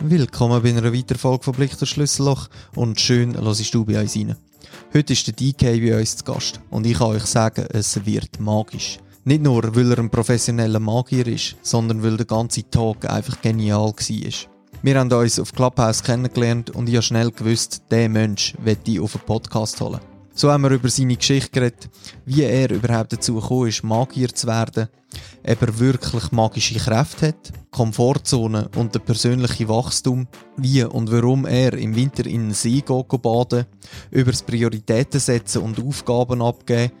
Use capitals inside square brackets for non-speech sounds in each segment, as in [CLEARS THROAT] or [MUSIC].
Willkommen bei einer weiteren Folge von Blick durch Schlüsselloch und schön hörst du bei uns rein. Heute ist der DK bei uns zu Gast und ich kann euch sagen, es wird magisch. Nicht nur, weil er ein professioneller Magier ist, sondern weil der ganze Tag einfach genial war. Wir haben uns auf Clubhouse kennengelernt und ich habe schnell gewusst, der Mensch wird ich auf einen Podcast holen. So haben wir über seine Geschichte geredet, wie er überhaupt dazu gekommen ist, Magier zu werden, ob er wirklich magische Kräfte hat, Komfortzone und der persönliche Wachstum, wie und warum er im Winter in den See geht baden, über das Prioritäten setzen und Aufgaben abgeben,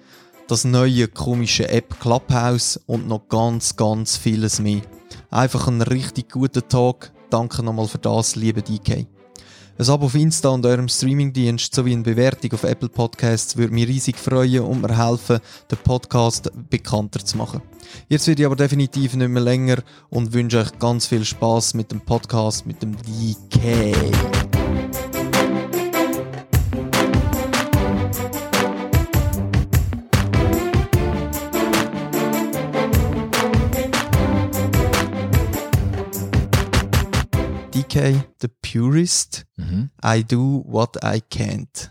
das neue komische App Clubhouse und noch ganz, ganz vieles mehr. Einfach ein richtig guter Tag. Danke nochmal für das, liebe DK. Ein Abo auf Insta und eurem Streamingdienst sowie eine Bewertung auf Apple Podcasts würde mich riesig freuen und mir helfen, den Podcast bekannter zu machen. Jetzt werde ich aber definitiv nicht mehr länger und wünsche euch ganz viel Spaß mit dem Podcast mit dem DK. The purist. Mhm. I do what I can't.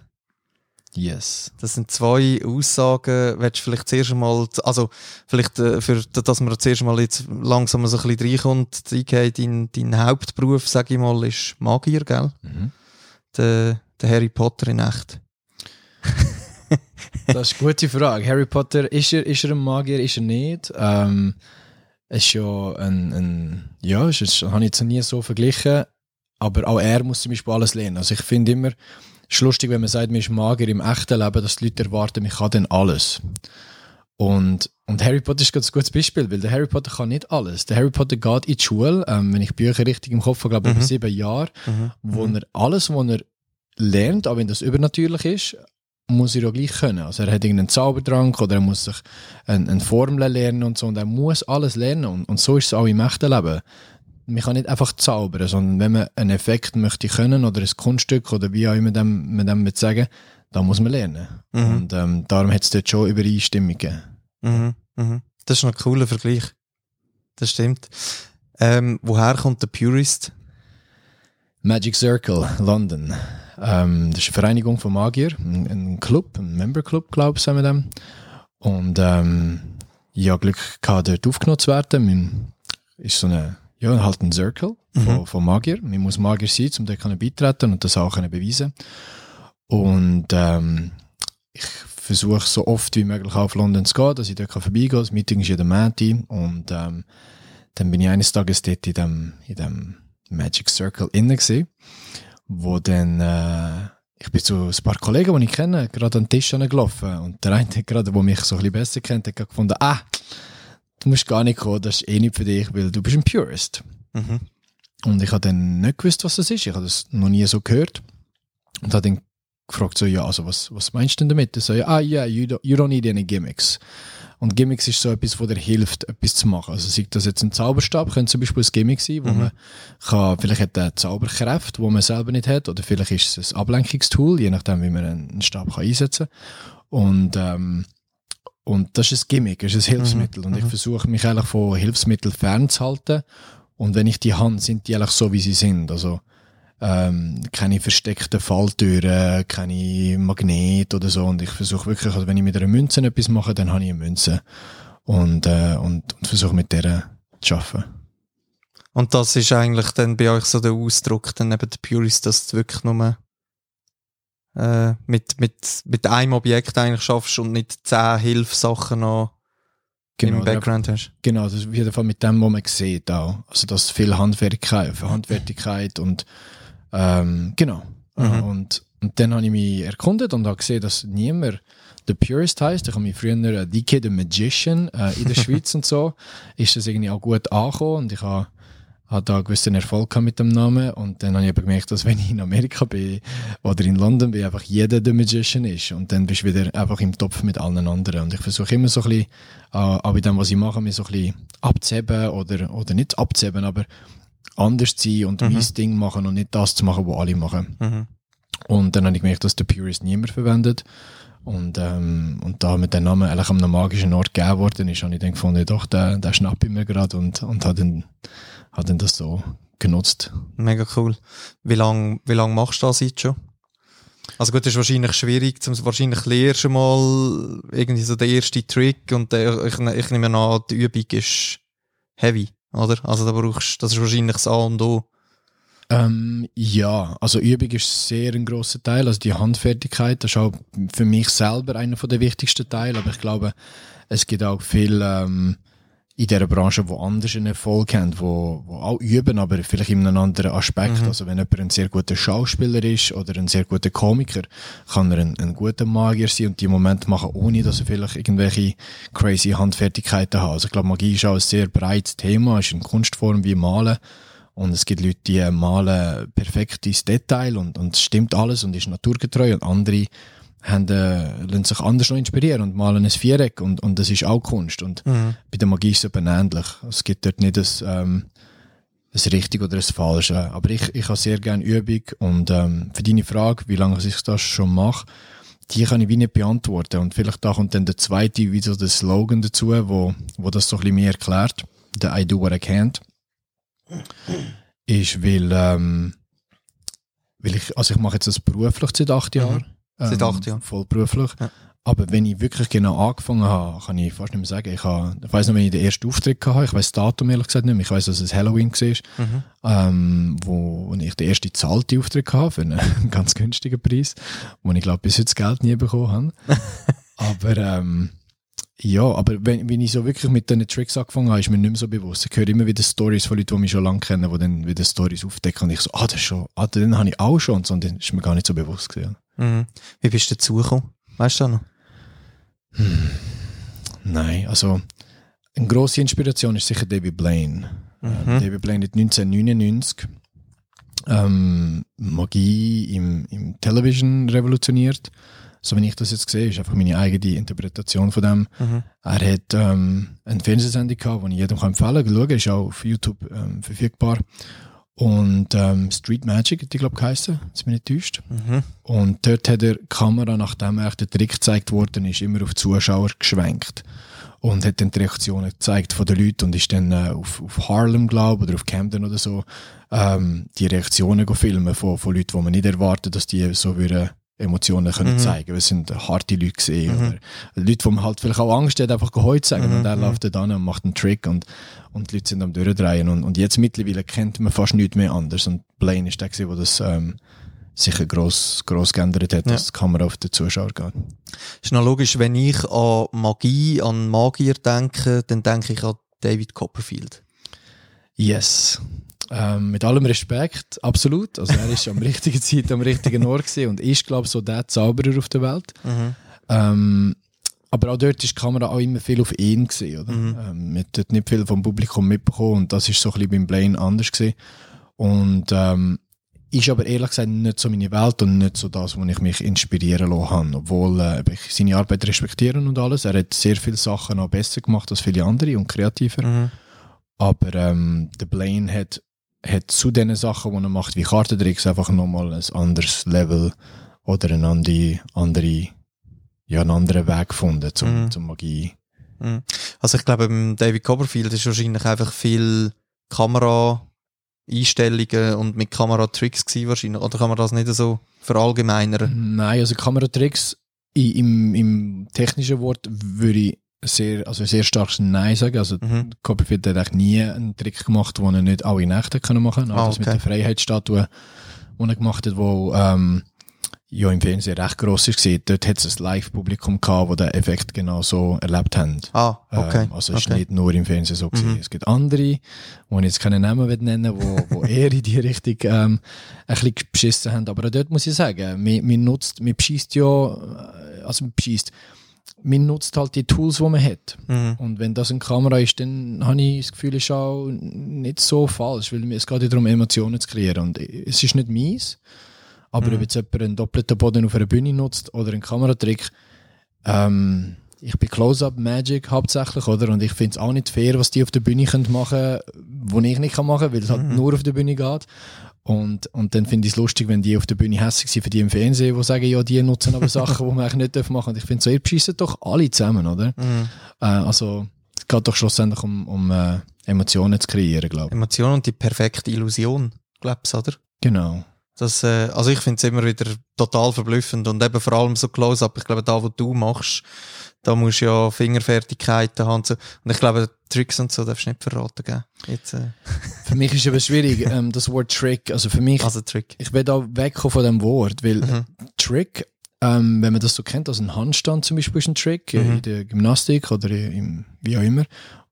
Yes. Das sind zwei Aussagen. Willst du vielleicht zuerst mal, also vielleicht, äh, für, dass man zuerst mal jetzt langsam so ein bisschen reinkommt, DK, dein, dein Hauptberuf, sag ich mal, ist Magier, gell? Mhm. Der, der Harry Potter in echt. [LAUGHS] Das ist eine gute Frage. Harry Potter, ist er, ist er ein Magier, ist er nicht? Ähm, es ist ja ein, ein ja, es ist, habe ich jetzt noch nie so verglichen, aber auch er muss zum Beispiel alles lernen. Also ich finde immer, es ist lustig, wenn man sagt, man ist Magier im echten Leben, dass die Leute erwarten, man kann dann alles. Und, und Harry Potter ist ganz ein gutes Beispiel, weil der Harry Potter kann nicht alles. Der Harry Potter geht in die Schule, ähm, wenn ich Bücher richtig im Kopf habe, glaube ich, Mhm. über sieben Jahre, Mhm. wo er alles, was er lernt, auch wenn das übernatürlich ist, muss er auch gleich können. Also er hat irgendeinen Zaubertrank oder er muss sich eine, eine Formel lernen und so und er muss alles lernen und, und so ist es auch im echten Leben. Man kann nicht einfach zaubern, sondern wenn man einen Effekt möchte können oder ein Kunststück oder wie auch immer dem, man dem sagen, dann muss man lernen. Mhm. Und ähm, darum hat es dort schon Übereinstimmung gegeben. Mhm. Mhm. Das ist noch ein cooler Vergleich. Das stimmt. Ähm, woher kommt der Purist? Magic Circle, London. Ähm, das ist eine Vereinigung von Magier, ein, ein Club, ein Member Club, glaube ich, sagen wir dem. Und ähm, ich habe Glück gehabt, dort aufgenommen zu werden. Man ist so eine, ja, halt ein Circle von, Mhm. von Magier. Man muss Magier sein, um dort beitreten und das auch können beweisen. Und ähm, ich versuche so oft wie möglich auf London zu gehen, dass ich dort vorbeigehen kann. Das Meeting ist jeden Montag und ähm, dann bin ich eines Tages dort in dem, in dem Magic Circle innen gewesen, wo dann, äh, ich bin zu ein paar Kollegen, die ich kenne, gerade an den Tisch gelaufen und der eine, [LAUGHS] gerade, der mich so ein bisschen besser kennt, hat gefunden, ah, du musst gar nicht kommen, das ist eh nicht für dich, weil du bist ein Purist. Mhm. Und ich habe dann nicht gewusst, was das ist. Ich habe das noch nie so gehört. Und habe dann gefragt, so, ja, also was, was meinst du denn damit? So, ja, ah, yeah, you don't, you don't need any gimmicks. Und Gimmicks ist so etwas, wo dir hilft, etwas zu machen. Also, sei das jetzt ein Zauberstab, könnte zum Beispiel ein Gimmick sein, wo Mhm. man kann, vielleicht hat er Zauberkräfte, wo man selber nicht hat, oder vielleicht ist es ein Ablenkungstool, je nachdem, wie man einen Stab kann einsetzen kann. Und, ähm, und das ist ein Gimmick, das ist ein Hilfsmittel. Und ich mhm. versuche mich eigentlich von Hilfsmitteln fernzuhalten. Und wenn ich die habe, sind die eigentlich so, wie sie sind. Also, ähm, keine versteckten Falltüren, keine Magnet oder so. Und ich versuche wirklich, also wenn ich mit einer Münze etwas mache, dann habe ich eine Münze. Und, äh, und, und versuche mit der zu arbeiten. Und das ist eigentlich dann bei euch so der Ausdruck, dann eben der Purist, dass du wirklich nur äh, mit, mit, mit einem Objekt eigentlich schaffst und nicht zehn Hilfssachen noch im der- Background hast. Genau, das ist auf jeden Fall mit dem, was man sieht auch. Also das ist viel Handwerkigkeit, Handwertigkeit und ähm, genau. Mhm. Und, und dann habe ich mich erkundet und habe gesehen, dass niemand The Purist heißt. Ich habe mich früher äh, DK the Magician äh, in der [LAUGHS] Schweiz und so. Ist das irgendwie auch gut angekommen und ich habe habe da einen gewissen Erfolg gehabt mit dem Namen und dann habe ich aber gemerkt, dass wenn ich in Amerika bin oder in London bin, einfach jeder The Magician ist und dann bist du wieder einfach im Topf mit allen anderen und ich versuche immer so ein bisschen, äh, auch bei dem, was ich mache, mich so ein bisschen abzuheben oder, oder nicht abzuheben, aber anders zu sein und Mhm. mein Ding machen und nicht das zu machen, was alle machen. Mhm. Und dann habe ich gemerkt, dass der Purist niemand verwendet. Und, ähm, und da mit dem Namen eigentlich am magischen Ort gegeben worden ist, habe ich dann gefunden, doch, der, der schnappe ich mir gerade und, und habe dann, hab dann das so genutzt. Mega cool. Wie lange wie lang machst du das jetzt schon? Also gut, das ist wahrscheinlich schwierig, zum, wahrscheinlich lernst du mal irgendwie so den ersten Trick und der, ich, ich nehme an, die Übung ist heavy, oder? Also da brauchst, das ist wahrscheinlich das A und O. Ähm, ja, also Übung ist sehr ein großer Teil, also die Handfertigkeit, das ist auch für mich selber einer der wichtigsten Teile, aber ich glaube, es gibt auch viel ähm, in dieser Branche, wo anders einen Erfolg haben, wo, wo auch üben, aber vielleicht in einem anderen Aspekt. Mhm. Also wenn jemand ein sehr guter Schauspieler ist oder ein sehr guter Komiker, kann er ein, ein guter Magier sein und die Momente machen, ohne dass er vielleicht irgendwelche crazy Handfertigkeiten hat. Also ich glaube, Magie ist auch ein sehr breites Thema, ist eine Kunstform wie Malen. Und es gibt Leute, die malen perfekt ins Detail und, und es stimmt alles und ist naturgetreu und andere haben, äh, lassen sich anders noch inspirieren und malen ein Viereck und, und das ist auch Kunst. Und mhm. bei der Magie ist es eben ähnlich. Es gibt dort nicht das, ähm, das Richtige oder das Falsche. Aber ich, ich habe sehr gerne Übung und ähm, für deine Frage, wie lange ich das schon mache, die kann ich wie nicht beantworten. Und vielleicht da kommt dann der zweite, wie so der Slogan dazu, wo, wo das so ein bisschen mehr erklärt. Der I do what I can't ist, weil, ähm, weil ich, also ich mache jetzt das beruflich seit acht mhm. Jahren. Mhm. Seit acht Jahren. Voll beruflich. Ja. Aber wenn ich wirklich genau angefangen habe, kann ich fast nicht mehr sagen. Ich, habe, ich weiss noch, wenn ich den ersten Auftritt hatte, ich weiss das Datum ehrlich gesagt nicht mehr. Ich weiss, dass es Halloween war, mhm. ähm, wo, wo ich den ersten zahlte Auftritt hatte für einen [LAUGHS] ganz günstigen Preis, wo ich glaube bis jetzt Geld nie bekommen habe. [LAUGHS] Aber ähm, ja, aber wenn, wenn ich so wirklich mit diesen Tricks angefangen habe, ist mir nicht mehr so bewusst. Ich höre immer wieder Stories von Leuten, die mich schon lange kennen, die dann wieder Stories aufdecken und ich so, ah, das schon, ah, den habe ich auch schon und so, und dann ist mir gar nicht so bewusst gewesen. Mhm. Wie bist du dazugekommen? Weißt du das noch? Hm. Nein, also, eine grosse Inspiration ist sicher David Blaine. Mhm. Uh, David Blaine hat 1999 ähm, Magie im, im Television revolutioniert so wie ich das jetzt sehe, ist einfach meine eigene Interpretation von dem. Mhm. Er hat ähm, eine Fernsehsendung gehabt, die ich jedem kann empfehlen kann. Schauen, ist auch auf YouTube ähm, verfügbar. Und ähm, Street Magic hat die, glaube ich, geheißen, das mich nicht täuscht. Mhm. Und dort hat er die Kamera, nachdem er der Trick gezeigt worden ist, immer auf die Zuschauer geschwenkt. Und hat dann die Reaktionen gezeigt von den Leuten und ist dann äh, auf, auf Harlem, glaube oder auf Camden oder so, ähm, die Reaktionen filmen von, von Leuten, die man nicht erwartet, dass die so würden Emotionen können mhm. zeigen. Es sind harte Leute gesehen mhm. oder Leute, die man halt vielleicht auch Angst hat, einfach geheut sagen mhm. und er läuft dann und macht einen Trick und, und die Leute sind am durchdrehen und, und jetzt mittlerweile kennt man fast nichts mehr anders und Blaine ist der wo das ähm, sicher gross, gross geändert hat, ja. dass die Kamera auf den Zuschauer geht. Ist noch logisch, wenn ich an Magie, an Magier denke, dann denke ich an David Copperfield. Yes. Ähm, mit allem Respekt, absolut. Also er ist am richtigen [LAUGHS] Zeit am richtigen Ort gewesen und ist, glaube ich, so der Zauberer auf der Welt. Mhm. Ähm, aber auch dort ist die Kamera auch immer viel auf ihn gewesen, oder? Mhm. Ähm, man hat nicht viel vom Publikum mitbekommen und das ist so ein bisschen beim Blaine anders gewesen. Und ähm, ist aber ehrlich gesagt nicht so meine Welt und nicht so das, wo ich mich inspirieren lassen habe. Obwohl äh, ich seine Arbeit respektiere und alles. Er hat sehr viele Sachen noch besser gemacht als viele andere und kreativer. Mhm. Aber ähm, der Blaine hat hat zu den Sachen, die er macht, wie Kartentricks, einfach nochmal ein anderes Level oder eine andere, andere, ja, einen anderen Weg gefunden zum, mm. zum Magie. Mm. Also ich glaube, beim David Copperfield ist wahrscheinlich einfach viel Kamera-Einstellungen und mit Kameratricks gewesen wahrscheinlich. Oder kann man das nicht so verallgemeinern? Nein, also Kameratricks im, im technischen Wort würde ich sehr, also sehr starkes Nein sagen. Also mhm. Copperfield hat eigentlich nie einen Trick gemacht, den er nicht alle Nächte können machen kann. Also ah, okay. das mit der Freiheitsstatue, die er gemacht hat, wo ähm, ja im Fernsehen recht gross ist gewesen. Dort hat es ein Live-Publikum gehabt, wo den Effekt genau so erlebt haben. Ah, okay. Ähm, also es ist okay. nicht nur im Fernsehen so gewesen. Mhm. Es gibt andere, die ich jetzt keinen Namen nennen wo, wo [LAUGHS] eher in die Richtung ähm, ein bisschen beschissen haben. Aber dort muss ich sagen, man, man nutzt, man beschießt ja, äh, also man beschießt, man nutzt halt die Tools, die man hat. Mhm. Und wenn das eine Kamera ist, dann habe ich das Gefühl, es ist auch nicht so falsch, weil es geht ja darum, Emotionen zu kreieren. Und es ist nicht meins, aber mhm. ob jetzt jemand einen doppelten Boden auf einer Bühne nutzt oder einen Kameratrick, ähm, ich bin Close-Up Magic hauptsächlich, oder? Und ich finde es auch nicht fair, was die auf der Bühne können machen können, was ich nicht machen kann, weil es halt mhm. halt nur auf der Bühne geht. Und, und dann finde ich es lustig, wenn die auf der Bühne hässlich sind für die im Fernsehen, die sagen, ja, die nutzen aber Sachen, die man eigentlich nicht machen dürfen. Und ich finde so, ihr beschissen doch alle zusammen, oder? Mhm. Äh, also, geht doch schlussendlich um, um äh, Emotionen zu kreieren, glaube ich. Emotion und die perfekte Illusion, glaubst du, oder? Genau. Das, äh, also ich finde es immer wieder total verblüffend und eben vor allem so Close-Up. Ich glaube, da, wo du machst, da musst du ja Fingerfertigkeiten haben und so. Und ich glaube, Tricks und so darfst du nicht verraten, gell? Jetzt, äh. Für mich ist es aber schwierig, [LAUGHS] ähm, das Wort Trick, also für mich, Also Trick. ich will da wegkommen von dem Wort, weil Mhm. Trick, ähm, wenn man das so kennt, also ein Handstand zum Beispiel ist ein Trick Mhm. in der Gymnastik oder im, wie auch immer.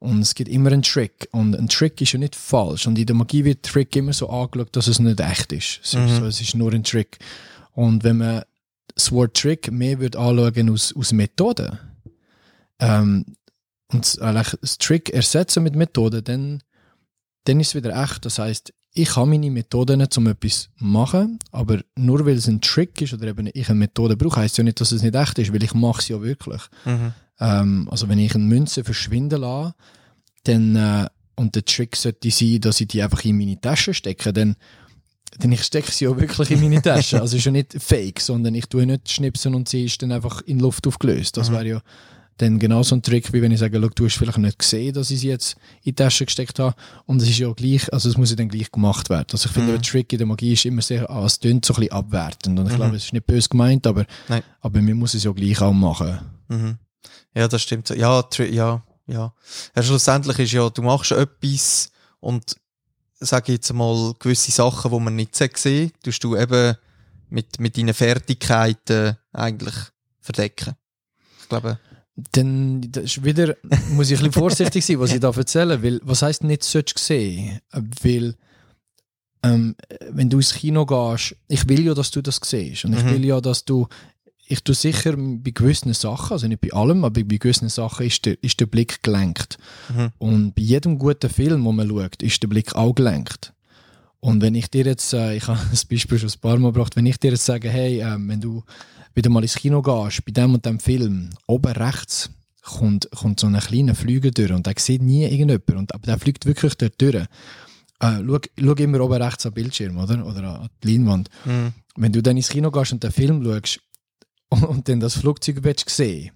Und es gibt immer einen Trick. Und ein Trick ist ja nicht falsch. Und in der Magie wird Trick immer so angeschaut, dass es nicht echt ist. Es, Mhm. ist, so, es ist nur ein Trick. Und wenn man das Wort Trick mehr wird anschauen aus, aus Methoden, ähm, und eigentlich das Trick ersetzen mit Methoden, dann, dann ist es wieder echt. Das heißt, ich habe meine Methoden, um etwas zu machen, aber nur weil es ein Trick ist oder eben ich eine Methode brauche, heisst ja nicht, dass es nicht echt ist, weil ich mache es ja wirklich. Mhm. Ähm, also wenn ich eine Münze verschwinden lasse, dann, äh, und der Trick sollte sein, dass ich die einfach in meine Tasche stecke, dann, dann ich stecke sie ja wirklich in meine Tasche. Also ist ja nicht fake, sondern ich tue nicht schnipsen und sie ist dann einfach in Luft aufgelöst. Das Mhm. wäre ja dann genauso ein Trick, wie wenn ich sage, du hast vielleicht nicht gesehen, dass ich sie jetzt in die Tasche gesteckt habe. Und es ist ja gleich, also es muss ja dann gleich gemacht werden. Also ich finde, Mhm. der Trick in der Magie ist immer sehr, ah, es tönt so ein bisschen abwertend. Und ich Mhm. glaube, es ist nicht böse gemeint, aber, Nein. aber man muss es ja gleich auch machen. Mhm. Ja, das stimmt. Ja, ja, ja. ja. Schlussendlich ist ja, du machst etwas und sag ich jetzt mal gewisse Sachen, die man nicht sehen, tust du eben mit, mit deinen Fertigkeiten eigentlich verdecken. Ich glaube, Dann das wieder, muss ich ein bisschen vorsichtig sein, was ich da erzähle, weil, was heisst nicht sollst sehen? Weil, ähm, wenn du ins Kino gehst, ich will ja, dass du das siehst und ich Mhm. will ja, dass du, ich tue sicher bei gewissen Sachen, also nicht bei allem, aber bei gewissen Sachen ist der, ist der Blick gelenkt. Mhm. Und bei jedem guten Film, wo man schaut, ist der Blick auch gelenkt. Und wenn ich dir jetzt, äh, ich [LAUGHS] habe das Beispiel schon ein paar Mal gebracht, wenn ich dir jetzt sage, hey, ähm, wenn du wieder mal ins Kino gehst, bei dem und dem Film, oben rechts kommt, kommt so ein kleiner Flüger durch und der sieht nie irgendjemand, und, aber der fliegt wirklich dort durch. Äh, schau, schau immer oben rechts am Bildschirm, oder? Oder an die Leinwand. mhm. Wenn du dann ins Kino gehst und den Film schaust und, [LAUGHS] und dann das Flugzeug willst sehen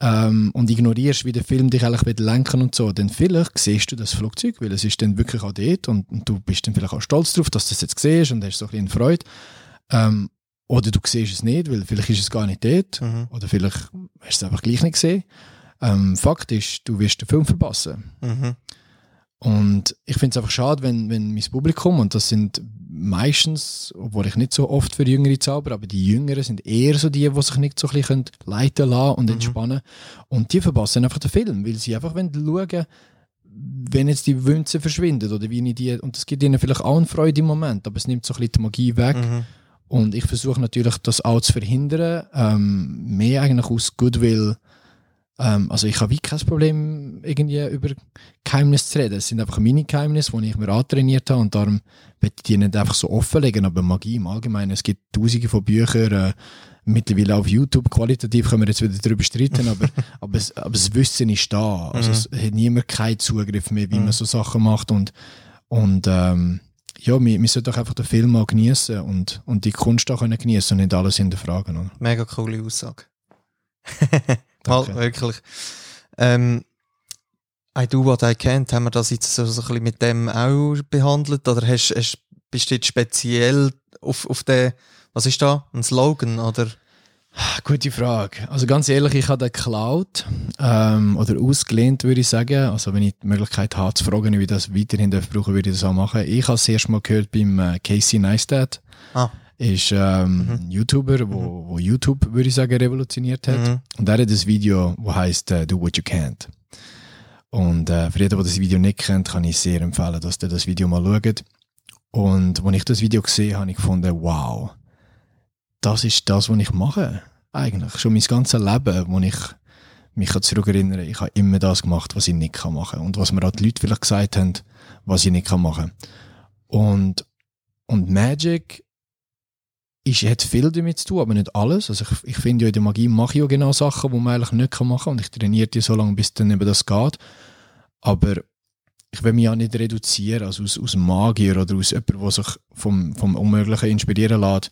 ähm, und ignorierst, wie der Film dich eigentlich lenken und so, dann vielleicht siehst du das Flugzeug, weil es ist dann wirklich auch dort und, und du bist dann vielleicht auch stolz drauf, dass du das jetzt siehst und hast so ein bisschen Freude. Ähm, oder du siehst es nicht, weil vielleicht ist es gar nicht dort. Mhm. Oder vielleicht hast du es einfach gleich nicht gesehen. Ähm, Fakt ist, du wirst den Film verpassen. Mhm. Und ich finde es einfach schade, wenn, wenn mein Publikum, und das sind meistens, obwohl ich nicht so oft für Jüngere zauber, aber die Jüngeren sind eher so die, die sich nicht so ein bisschen leiten lassen und Mhm. entspannen. Und die verpassen einfach den Film, weil sie einfach wollen schauen, wenn jetzt die Wünze verschwinden oder wie ich die, und das gibt ihnen vielleicht auch eine Freude im Moment, aber es nimmt so ein bisschen die Magie weg. Mhm. Und ich versuche natürlich, das auch zu verhindern, ähm, mehr eigentlich aus Goodwill. Ähm, also ich habe wie kein Problem, irgendwie über Geheimnisse zu reden. Es sind einfach meine Geheimnisse, die ich mir antrainiert habe und darum will ich die nicht einfach so offenlegen. Aber Magie im Allgemeinen, es gibt tausende von Büchern, äh, mittlerweile auf YouTube, qualitativ können wir jetzt wieder darüber streiten, aber, [LAUGHS] aber, es, aber das Wissen ist da. Also Mhm. es hat niemand keinen Zugriff mehr, wie Mhm. man so Sachen macht und, und ähm, ja, wir, wir sollten doch einfach den Film mal genießen und, und die Kunst auch genießen und nicht alles hinterfragen. Oder? Mega coole Aussage. [LAUGHS] Mal, Danke. wirklich. Ähm, I do what I can. Haben wir das jetzt so, so ein bisschen mit dem auch behandelt? Oder hast, hast, bist du jetzt speziell auf, auf den, was ist da? Ein Slogan? Oder? Gute Frage. Also ganz ehrlich, ich habe den geklaut ähm, oder ausgelehnt, würde ich sagen. Also wenn ich die Möglichkeit habe zu fragen, wie ich das weiterhin brauchen, würde ich das auch machen. Ich habe es erst mal gehört beim äh, Casey Neistat. Ah. Ist ähm, Mhm. ein YouTuber, wo, wo YouTube, würde ich sagen, revolutioniert hat. Mhm. Und er hat ein Video, das heißt äh, Do What You Can't. Und äh, für jeden, der das Video nicht kennt, kann ich sehr empfehlen, dass ihr das Video mal schaut. Und als ich das Video gesehen habe, habe ich gefunden, wow, das ist das, was ich mache. Eigentlich. Schon mein ganzes Leben, wo ich mich kann zurückerinnere, ich habe immer das gemacht, was ich nicht kann machen. Und was mir auch die Leute vielleicht gesagt haben, was ich nicht kann machen. Und, und Magic ist, hat viel damit zu tun, aber nicht alles. Also ich, ich finde ja, in der Magie mache ich ja genau Sachen, die man eigentlich nicht machen kann. Und ich trainiere die so lange, bis dann eben das geht. Aber ich will mich ja nicht reduzieren, also aus, aus Magier oder aus jemandem, der sich vom, vom Unmöglichen inspirieren lässt,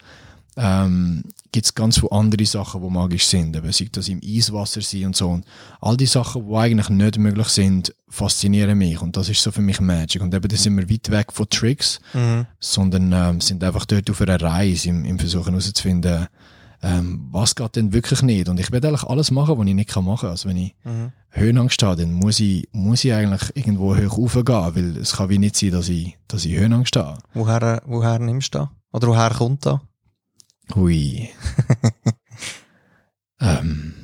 ähm, gibt es ganz viele andere Sachen, die magisch sind. Eben, sei das im Eiswasser sein und so. Und all die Sachen, die eigentlich nicht möglich sind, faszinieren mich. Und das ist so für mich Magic. Und eben, da sind wir weit weg von Tricks, Mhm. sondern ähm, sind einfach dort auf einer Reise im, im Versuchen herauszufinden, ähm, was geht denn wirklich nicht. Und ich werde eigentlich alles machen, was ich nicht machen kann. Also wenn ich Mhm. Höhenangst habe, dann muss ich, muss ich eigentlich irgendwo hoch raufgehen, weil es kann wie nicht sein, dass ich, dass ich Höhenangst habe. Woher, woher nimmst du da? Oder woher kommt da? Hui. [LAUGHS] ähm,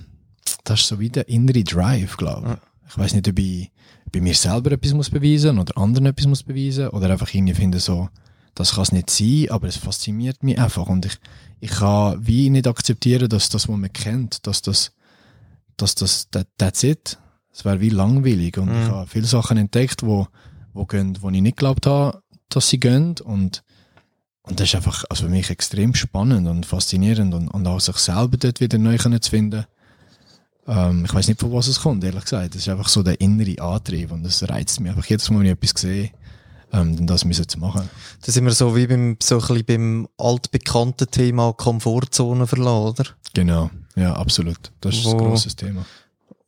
das ist so wie der innere Drive, glaube ich. Ich weiß nicht, ob ich bei mir selber etwas muss beweisen oder anderen etwas muss beweisen oder einfach irgendwie finde so, das kann es nicht sein, aber es fasziniert mich einfach und ich, ich kann wie nicht akzeptieren, dass das, was man kennt, dass das, dass das, that, that's it. Es wäre wie langweilig und Mhm. ich habe viele Sachen entdeckt, wo, wo gehen, wo ich nicht geglaubt habe, dass sie gehen und und das ist einfach also für mich extrem spannend und faszinierend und, und auch sich selber dort wieder neu zu finden. Ähm, ich weiß nicht, von was es kommt, ehrlich gesagt. Das ist einfach so der innere Antrieb und das reizt mich einfach jedes Mal, wenn ich etwas sehe, ähm, dann das müssen zu machen. Da sind wir so wie beim, so ein bisschen beim altbekannten Thema Komfortzone verlassen, oder? Genau, ja, absolut. Das ist ein Wo- grosses Thema.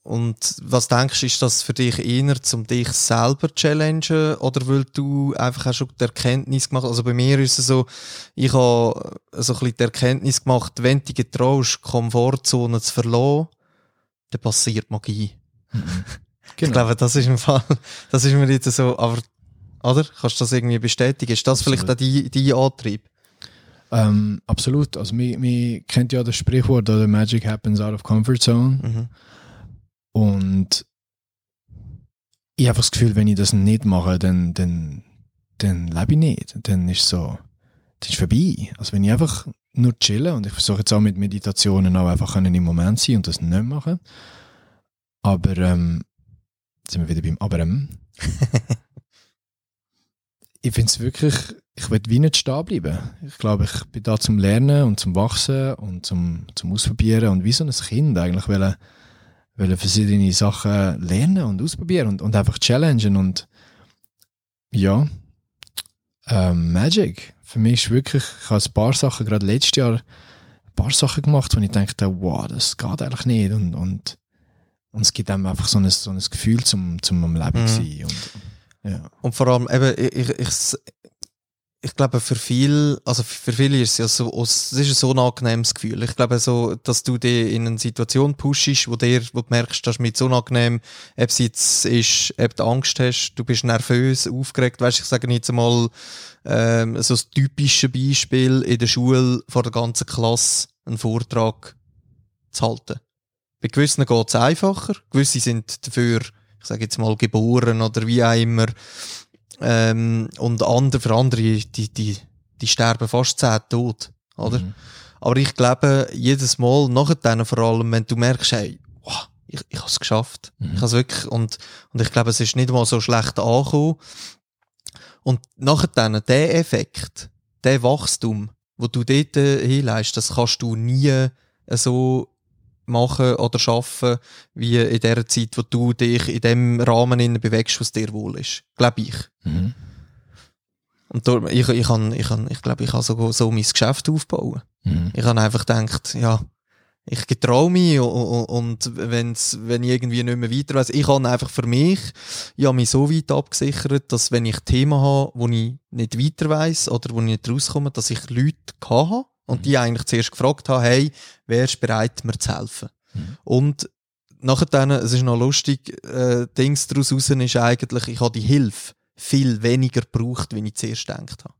Und was denkst du, ist das für dich eher, um dich selber zu challengen oder weil du einfach auch schon die Erkenntnis gemacht Also bei mir ist es so, ich habe so ein bisschen die Erkenntnis gemacht, wenn du dich getraust, Komfortzone zu verlassen, dann passiert Magie. [LAUGHS] Ich Genau. glaube, das ist im Fall, das ist mir jetzt so, aber, oder? Kannst du das irgendwie bestätigen? Ist das vielleicht auch dein, dein Antrieb? Ähm, absolut. Also, man, man kennt ja das Sprichwort, oder Magic happens out of comfort zone. Mhm. Und ich habe das Gefühl, wenn ich das nicht mache, dann, dann, dann lebe ich nicht. Dann ist so, dann ist vorbei. Also wenn ich einfach nur chillen und ich versuche jetzt auch mit Meditationen auch einfach können im Moment sein und das nicht machen. Aber, ähm, jetzt sind wir wieder beim Aber. ähm. [LAUGHS] ich finde es wirklich, ich will wie nicht stehen bleiben. Ich glaube, ich bin da zum Lernen und zum Wachsen und zum, zum Ausprobieren und wie so ein Kind eigentlich wollen, wollen verschiedene Sachen lernen und ausprobieren und, und einfach challengen und ja, ähm, Magic. Für mich ist wirklich, ich habe ein paar Sachen, gerade letztes Jahr, ein paar Sachen gemacht, wo ich dachte, wow, das geht eigentlich nicht und, und, und es gibt einem einfach so ein, so ein Gefühl zum, zum am Leben Mhm. sein und, ja. Und vor allem, eben, ich, ich, ich, ich glaube, für viel, also für viele ist es ja so, es ist ein so angenehmes Gefühl. Ich glaube so, dass du dich in eine Situation pushst, wo dir, wo du merkst, das ist mir so unangenehm, ob es jetzt ist, ob du Angst hast, du bist nervös, aufgeregt, weißt, ich sage jetzt einmal, ähm, so das typische Beispiel in der Schule vor der ganzen Klasse einen Vortrag zu halten. Bei gewissen geht es einfacher, gewisse sind dafür, ich sage jetzt mal, geboren oder wie auch immer. Ähm, und andere, für andere, die, die, die sterben fast zehn tot, oder? Mhm. Aber ich glaube, jedes Mal, nachher vor allem, wenn du merkst, hey, wow, ich, ich habe es geschafft. Mhm. Ich habe wirklich, und, und ich glaube, es ist nicht mal so schlecht angekommen. Und nachher dann, der Effekt, der Wachstum, wo du dort äh, hinleist, das kannst du nie äh, so machen oder schaffen, wie in der Zeit, wo du dich in dem Rahmen bewegst, was dir wohl ist. Glaube ich. Mhm. Und darum, ich, ich, kann, ich, kann, ich glaube, ich kann so, so mein Geschäft aufbauen. Mhm. Ich habe einfach gedacht, ja, ich getraue mich und, und, wenn's, wenn ich irgendwie nicht mehr weiter weiss, ich habe einfach für mich, ich habe mich so weit abgesichert, dass wenn ich Themen habe, wo ich nicht weiter weiss oder wo ich nicht rauskomme, dass ich Leute habe und die eigentlich zuerst gefragt habe, hey, wer ist bereit, mir zu helfen? Mhm. Und nachher dann, es ist noch lustig, äh, Dings daraus raus ist eigentlich, ich habe die Hilfe viel weniger gebraucht, wie ich zuerst gedacht habe.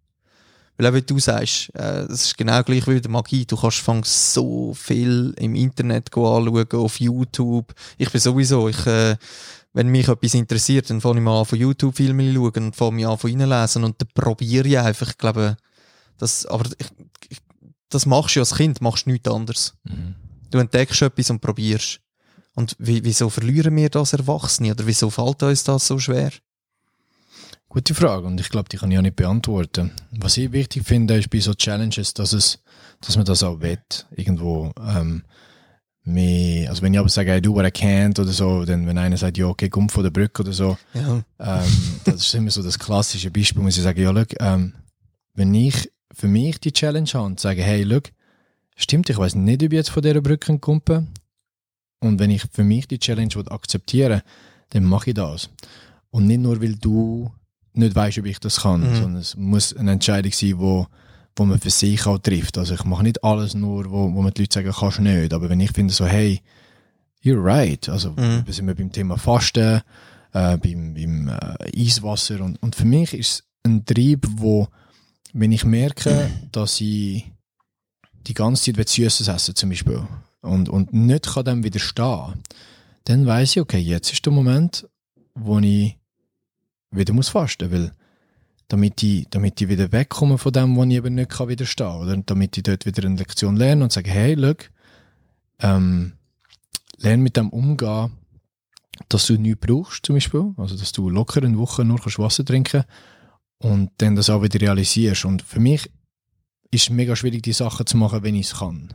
Weil auch wie du sagst, äh, es ist genau gleich wie mit der Magie. Du kannst fang so viel im Internet anschauen, auf YouTube. Ich bin sowieso, ich, äh, wenn mich etwas interessiert, dann fange ich mal an von YouTube Filme schauen und fange mich an von reinlesen und dann probiere ich einfach, ich glaube, das, aber ich, ich, das machst du als Kind, machst du nichts anderes. Mhm. Du entdeckst etwas und probierst. Und wie, wieso verlieren wir das Erwachsene? Oder wieso fällt uns das so schwer? Gute Frage und ich glaube, die kann ich auch nicht beantworten. Was ich wichtig finde, ist bei so Challenges, dass es, dass man das auch wett irgendwo. Ähm, mehr, also wenn ich aber sage, I do what I can oder so, dann wenn einer sagt, ja, okay, komm von der Brücke oder so, Ja. ähm, das ist immer so das klassische Beispiel, muss ich sagen, ja, look, ähm, wenn ich für mich die Challenge habe und sage, hey, look, stimmt, ich weiß nicht, ob ich jetzt von dieser Brücke komme. Und wenn ich für mich die Challenge akzeptiere, dann mache ich das. Und nicht nur, weil du nicht weißt, ob ich das kann, mhm. sondern es muss eine Entscheidung sein, wo, wo man für sich auch trifft. Also ich mache nicht alles nur, wo, wo man die Leute sagen, kannst du nicht. Aber wenn ich finde so, hey, you're right. Also mhm. wir sind wir beim Thema Fasten, äh, beim, beim äh, Eiswasser und, und für mich ist es ein Trieb, wo wenn ich merke, dass ich die ganze Zeit will Süßes essen zum Beispiel und, und nicht kann dem widerstehen, dann weiß ich, okay, jetzt ist der Moment, wo ich wieder muss fasten, weil damit ich, damit ich wieder wegkomme von dem, wo ich eben nicht kann widerstehen kann, oder damit ich dort wieder eine Lektion lerne und sage, hey, look, ähm, lerne mit dem umgehen, dass du nichts brauchst, zum Beispiel, also dass du locker eine Woche nur kannst Wasser trinken und dann das auch wieder realisierst. Und für mich ist es mega schwierig, die Sachen zu machen, wenn ich es kann.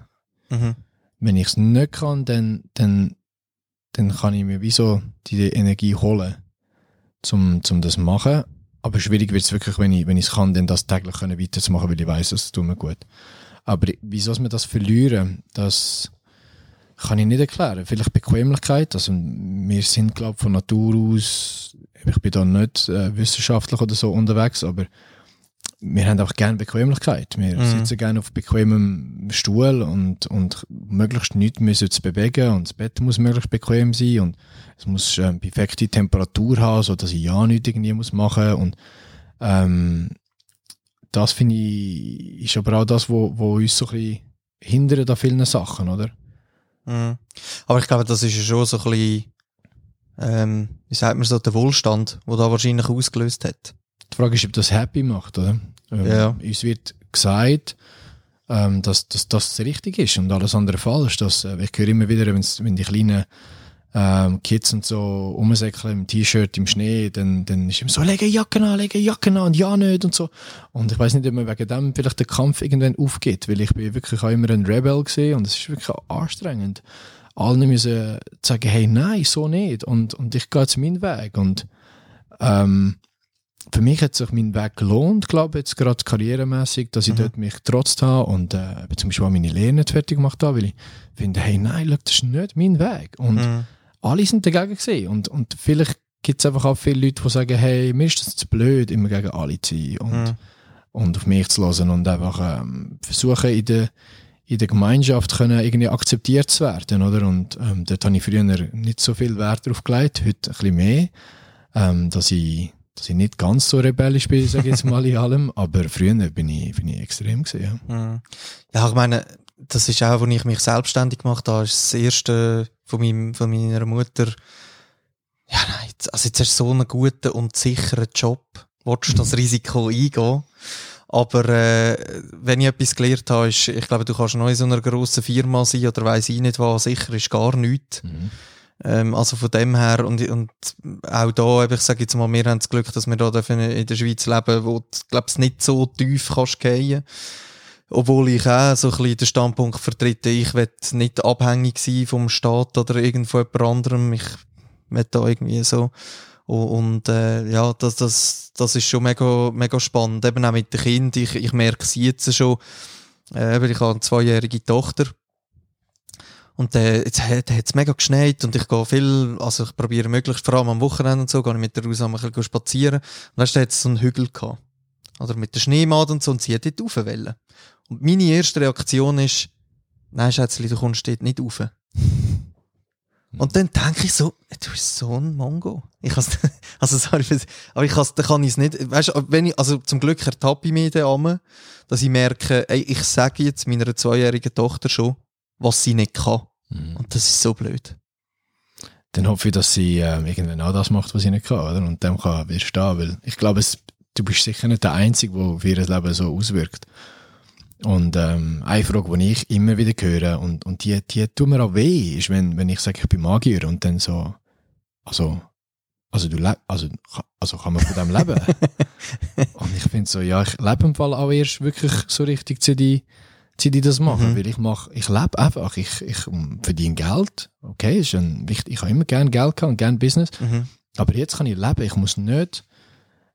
Mhm. Wenn ich es nicht kann, dann, dann, dann kann ich mir wie so die Energie holen, um zum das machen. Aber schwierig wird es wirklich, wenn ich wenn es kann, dann das täglich können weiterzumachen, weil ich weiß, das tut mir gut. Aber wieso wir das verlieren, das kann ich nicht erklären. Vielleicht Bequemlichkeit. Also wir sind, glaube ich, von Natur aus, ich bin da nicht äh, wissenschaftlich oder so unterwegs, aber wir haben einfach gerne Bequemlichkeit. Wir mhm. sitzen gerne auf bequemem Stuhl und, und möglichst nichts müssen zu bewegen und das Bett muss möglichst bequem sein und es muss äh, perfekte Temperatur haben, so dass ich ja nichts irgendwie muss machen und ähm, das finde ich ist aber auch das, wo, wo uns so ein bisschen hindert an vielen Sachen, oder? Mhm. Aber ich glaube, das ist ja schon so ein bisschen, ähm, wie sagt man so, der Wohlstand, der da wahrscheinlich ausgelöst hat. Die Frage ist, ob das happy macht, oder? Ähm, ja. Uns wird gesagt, ähm, dass, dass, dass das richtig ist und alles andere falsch. Dass, äh, ich höre immer wieder, wenn die kleinen ähm, Kids und so rumsäckeln im T-Shirt im Schnee, dann, dann ist immer so, lege Jacken an, lege Jacken an und ja nicht und so. Und ich weiß nicht, ob man wegen dem vielleicht den Kampf irgendwann aufgeht, weil ich bin wirklich auch immer ein Rebel gesehen und es ist wirklich anstrengend. Alle müssen sagen, hey, nein, so nicht und, und ich gehe jetzt meinen Weg und ähm, für mich hat sich mein Weg gelohnt, glaube ich, jetzt gerade karrieremäßig, dass ich mhm. dort mich getrotzt habe und äh, zum Beispiel auch meine Lehre nicht fertig gemacht habe, weil ich finde, hey, nein, look, das ist nicht mein Weg. Und mhm. alle sind dagegen gesehen und, und vielleicht gibt es einfach auch viele Leute, die sagen, hey, mir ist das zu blöd, immer gegen alle zu sein und, mhm. und auf mich zu hören und einfach ähm, versuchen, in der, in der Gemeinschaft können irgendwie akzeptiert zu werden, oder? Und ähm, dort habe ich früher nicht so viel Wert drauf gelegt, heute ein bisschen mehr, ähm, dass ich dass ich nicht ganz so rebellisch bin, sage ich jetzt mal in allem, [LAUGHS] aber früher bin ich, bin ich extrem gesehen. Ja. Mhm. ja, ich meine, das ist auch, als ich mich selbstständig gemacht habe, ist das erste von, meinem, von meiner Mutter, ja nein, also jetzt hast du so einen guten und sicheren Job, willst du das Risiko eingehen? Aber äh, wenn ich etwas gelernt habe, ist, ich glaube, du kannst noch in so einer grossen Firma sein oder weiss ich nicht was, sicher ist gar nichts. Mhm. Ähm, also von dem her und, und auch da, ich sage jetzt mal, wir haben das Glück, dass wir da in der Schweiz leben, wo du, glaubst, nicht so tief kannst gehen. Obwohl ich auch so ein bisschen den Standpunkt vertrete, ich will nicht abhängig sein vom Staat oder irgendwo jemand anderem. Ich will da irgendwie so. Und äh, ja, das, das, das ist schon mega, mega spannend. Eben auch mit den Kindern. Ich, ich merke es jetzt schon. Äh, ich habe eine zweijährige Tochter. Und äh, jetzt hat es mega geschneit und ich gehe viel, also ich probiere möglichst, vor allem am Wochenende und so, gehe ich mit der Rosa ein bisschen spazieren. Und dann hat es so einen Hügel gehabt. Oder mit der Schneemann und so, und sie hat dort raufwollen. Und meine erste Reaktion ist, nein, Schätzchen, du kommst dort nicht rauf. Und dann denke ich so, du bist so ein Mongo. Ich has, [LAUGHS] also sorry, aber ich has, kann ich es nicht, weißt du, wenn ich, also zum Glück ertappe ich mich da dass ich merke, ey, ich sage jetzt meiner zweijährigen Tochter schon, was sie nicht kann. Mhm. Und das ist so blöd. Dann hoffe ich, dass sie äh, irgendwann auch das macht, was sie nicht kann, oder? Und dem kann widerstehen, weil ich glaube, es, du bist sicher nicht der Einzige, der auf ihr Leben so auswirkt. Und ähm, eine Frage, die ich immer wieder höre, und, und die, die tut mir auch weh, ist, wenn, wenn ich sage, ich bin Magier und dann so, also, also du also, also kann man von dem leben? [LAUGHS] und ich finde so, ja, ich lebe im Fall auch erst wirklich so richtig zu die die das machen, mhm. weil ich mache, ich lebe einfach, ich, ich verdiene Geld, okay, ist ein wichtig, ich habe immer gerne Geld gehabt und gerne Business, mhm. aber jetzt kann ich leben, ich muss nicht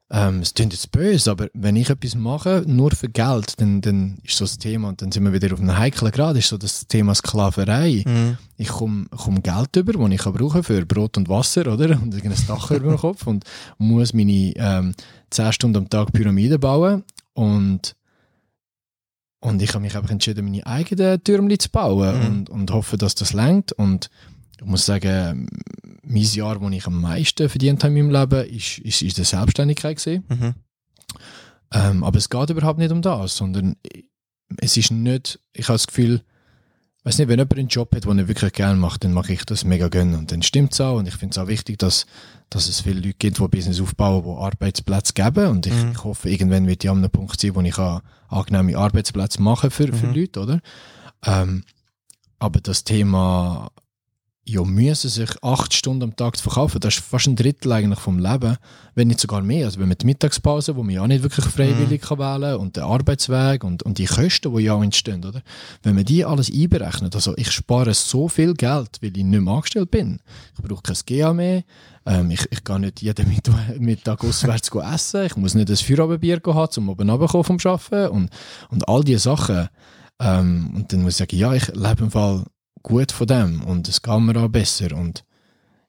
ähm, es klingt jetzt böse, aber wenn ich etwas mache, nur für Geld, dann, dann ist so das Thema, und dann sind wir wieder auf einem heiklen Grad, ist so das Thema Sklaverei. Mhm. Ich komme komm Geld über, das ich kann brauchen für Brot und Wasser, oder? Und ein Dach über dem Kopf und muss meine ähm, 10 Stunden am Tag Pyramiden bauen und und ich habe mich einfach entschieden, meine eigenen Türmchen zu bauen Mhm. und, und hoffe, dass das längt. Und ich muss sagen, mein Jahr, wo ich am meisten verdient habe in meinem Leben, ist, ist, ist der Selbstständigkeit gewesen. Mhm. Ähm, aber es geht überhaupt nicht um das, sondern es ist nicht, ich habe das Gefühl, weiß nicht, wenn jemand einen Job hat, den er wirklich gerne macht, dann mache ich das mega gerne und dann stimmt es auch und ich finde es auch wichtig, dass, dass es viele Leute gibt, die Business aufbauen, die Arbeitsplätze geben und ich, Mhm. ich hoffe, irgendwann wird ich an einem Punkt sein, wo ich auch angenehme Arbeitsplätze machen für, für Mhm. Leute, oder? Ähm, aber das Thema, ja, müssen sich acht Stunden am Tag zu verkaufen, das ist fast ein Drittel eigentlich vom Leben, wenn nicht sogar mehr. Also wenn man die Mittagspause, wo man ja nicht wirklich freiwillig kann wählen und der Arbeitsweg und, und die Kosten, die ja entstehen, oder? Wenn man die alles einberechnet, also ich spare so viel Geld, weil ich nicht mehr angestellt bin. Ich brauche kein GA mehr, ähm, ich, ich kann nicht jeden Mitt- [LAUGHS] Mittag auswärts essen, ich muss nicht ein Feierabendbier haben, um oben runterzukommen vom Arbeiten und, und all diese Sachen. Ähm, und dann muss ich sagen, ja, ich lebe im Fall gut von dem und es geht mir auch besser und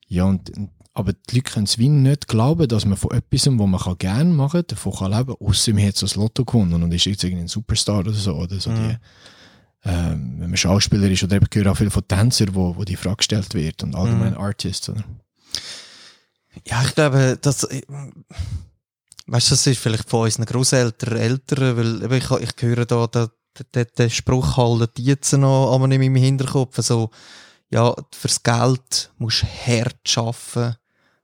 ja, und, aber die Leute können es wie nicht glauben, dass man von etwas, was man kann gerne machen kann, davon kann leben kann, ausser man hat so das Lotto gewonnen und ist jetzt irgendwie ein Superstar oder so. Oder so Mhm. die, ähm, wenn man Schauspieler ist oder eben gehört auch viel von Tänzern, wo, wo die Frage gestellt wird und allgemein Mhm. Artists. Oder? Ja, ich glaube, das, äh, weißt du, das ist vielleicht von unseren Großeltern, Eltern, weil ich, ich höre da den, den, den Spruch halten die jetzt noch einmal in meinem Hinterkopf, so, ja, fürs Geld musst du hart arbeiten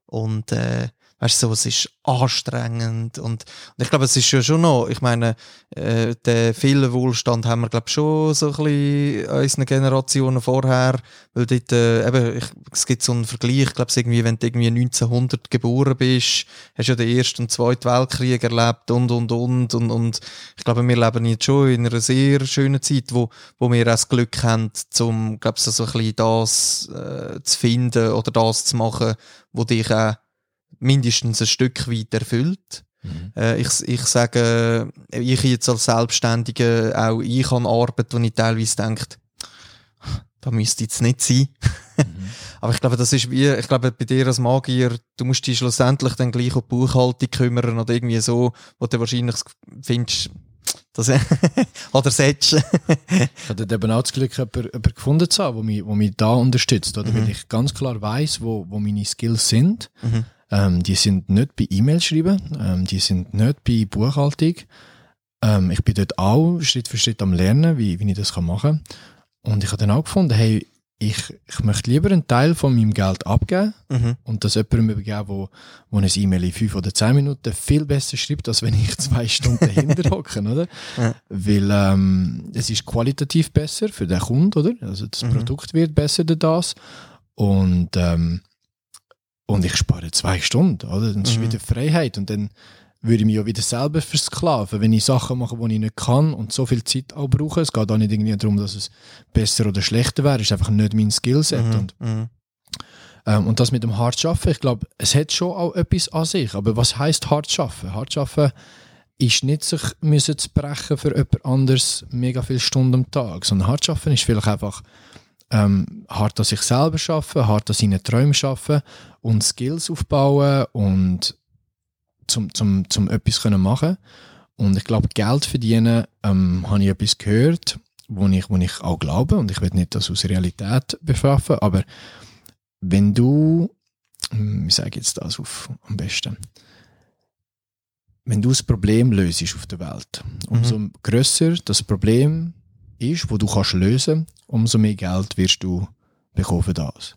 und, äh, weißt du, so, es ist anstrengend und, und ich glaube, es ist ja schon noch, ich meine, äh, den vielen Wohlstand haben wir, glaube ich, schon so ein bisschen unseren Generationen vorher, weil dort, äh, eben, ich, es gibt so einen Vergleich, ich glaube, irgendwie, wenn du irgendwie 1900 geboren bist, hast du ja den Ersten und Zweiten Weltkrieg erlebt und, und, und, und, und ich glaube, wir leben jetzt schon in einer sehr schönen Zeit, wo, wo wir auch das Glück haben, zum, glaube ich, so ein bisschen das äh, zu finden oder das zu machen, wo dich auch mindestens ein Stück weit erfüllt. Äh, ich, ich sage, ich jetzt als Selbstständiger, auch ich an Arbeit, wo ich teilweise denke, da müsste jetzt nicht sein. [LAUGHS] Aber ich glaube, das ist wie, ich glaube, bei dir als Magier, du musst dich schlussendlich dann gleich um die Buchhaltung kümmern oder irgendwie so, wo du wahrscheinlich findest, das, [LAUGHS] oder solltest. Ich hatte eben auch das Glück, jemanden, jemanden gefunden zu haben, der mich, der mich da unterstützt, oder? Mhm. weil ich ganz klar weiß, wo, wo meine Skills sind. Mhm. Ähm, die sind nicht bei E-Mail schreiben, ähm, die sind nicht bei Buchhaltung. Ähm, ich bin dort auch Schritt für Schritt am Lernen, wie, wie ich das kann machen kann. Und ich habe dann auch gefunden, hey, ich, ich möchte lieber einen Teil von meinem Geld abgeben Mhm. und das jemandem übergeben, wo, wo ein E-Mail in fünf oder zehn Minuten viel besser schreibt, als wenn ich [LAUGHS] zwei Stunden dahinter hocke, oder? Ja. Weil ähm, es ist qualitativ besser für den Kunden, oder? Also das Mhm. Produkt wird besser durch das und ähm, und ich spare zwei Stunden, oder? Dann ist Mhm. wieder Freiheit und dann würde ich mich ja wieder selber versklaven, wenn ich Sachen mache, die ich nicht kann und so viel Zeit auch brauche. Es geht auch nicht irgendwie darum, dass es besser oder schlechter wäre. Es ist einfach nicht mein Skillset. Mhm. Und, Mhm. ähm, und das mit dem hart schaffen, ich glaube, es hat schon auch etwas an sich. Aber was heißt hart schaffen? Hart schaffen ist nicht sich müssen zu brechen für jemand anderes mega viele Stunden am Tag, sondern hart schaffen ist vielleicht einfach ähm, hart an sich selber schaffen, hart an seinen Träumen schaffen und Skills aufbauen und zum, zum, zum etwas können machen. Und ich glaube Geld verdienen ähm, habe ich etwas gehört wo ich, wo ich auch glaube und ich will nicht das aus Realität beschaffen aber wenn du hm, wie sage ich jetzt das auf, am besten? Wenn du das Problem löst auf der Welt umso grösser das Problem ist, wo du kannst lösen, umso mehr Geld wirst du bekommen für das.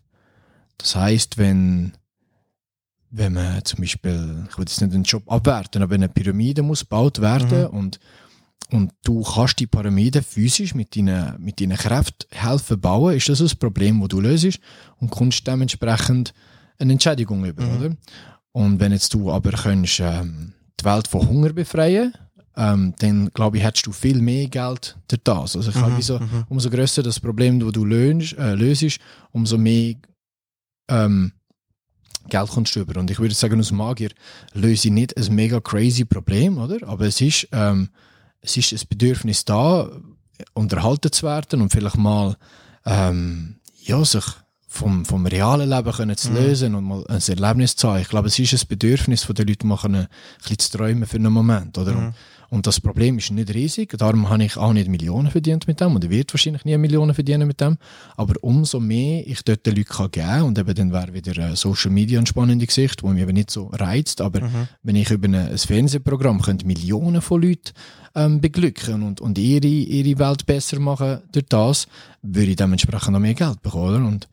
Das heißt, wenn wenn man zum Beispiel, ich will jetzt nicht den Job abwerten, aber eine Pyramide muss gebaut werden und und du kannst die Pyramide physisch mit deinen, mit deinen Kräften helfen bauen, ist das ein Problem, das du löst und kommst dementsprechend eine Entschädigung über, Mhm. oder? Und wenn jetzt du aber könntest, ähm, die Welt von Hunger befreien, ähm, dann glaube ich, hättest du viel mehr Geld durch das. Also ich Mhm, wieso, mhm. umso grösser das Problem, das du löst, äh, löst umso mehr ähm, Geld kommst du über. Und ich würde sagen, als Magier löse ich nicht ein mega crazy Problem, oder? Aber es ist, ähm, es ist ein Bedürfnis da, unterhalten zu werden und vielleicht mal, ähm, ja, sich vom, vom realen Leben können zu lösen und mal ein Erlebnis zu haben. Ich glaube, es ist ein Bedürfnis von den Leuten, mal können, ein bisschen zu träumen für einen Moment, oder? Und, und das Problem ist nicht riesig, darum habe ich auch nicht Millionen verdient mit dem und ich werde wahrscheinlich nie Millionen verdienen mit dem, aber umso mehr ich dort den Leuten kann geben und eben dann wäre wieder äh, Social Media eine spannende Geschichte, wo mich eben nicht so reizt, aber wenn ich über ein, ein Fernsehprogramm könnte Millionen von Leuten ähm, beglücken und, und ihre, ihre Welt besser machen durch das, würde ich dementsprechend noch mehr Geld bekommen, oder? Und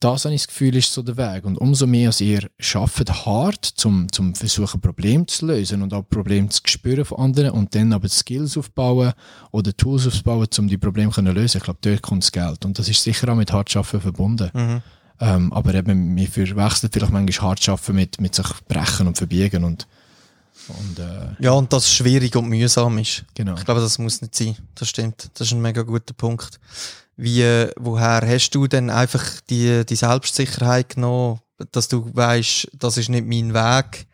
das habe ich das Gefühl, ist so der Weg. Und umso mehr als ihr arbeitet hart, zum, zum versuchen, Probleme zu lösen und auch Probleme zu spüren von anderen und dann aber Skills aufbauen oder Tools aufbauen, um die Probleme zu lösen. Ich glaube, dort kommt das Geld. Und das ist sicher auch mit Hartschaffen verbunden. Mhm. Ähm, aber eben, wir verwechseln vielleicht manchmal Hartschaffen mit, mit sich brechen und verbiegen und, und äh, Ja, und das schwierig und mühsam ist. genau. Ich glaube, das muss nicht sein. Das stimmt. Das ist ein mega guter Punkt. Wie, woher hast du denn einfach die, die Selbstsicherheit genommen, dass du weißt, das ist nicht mein Weg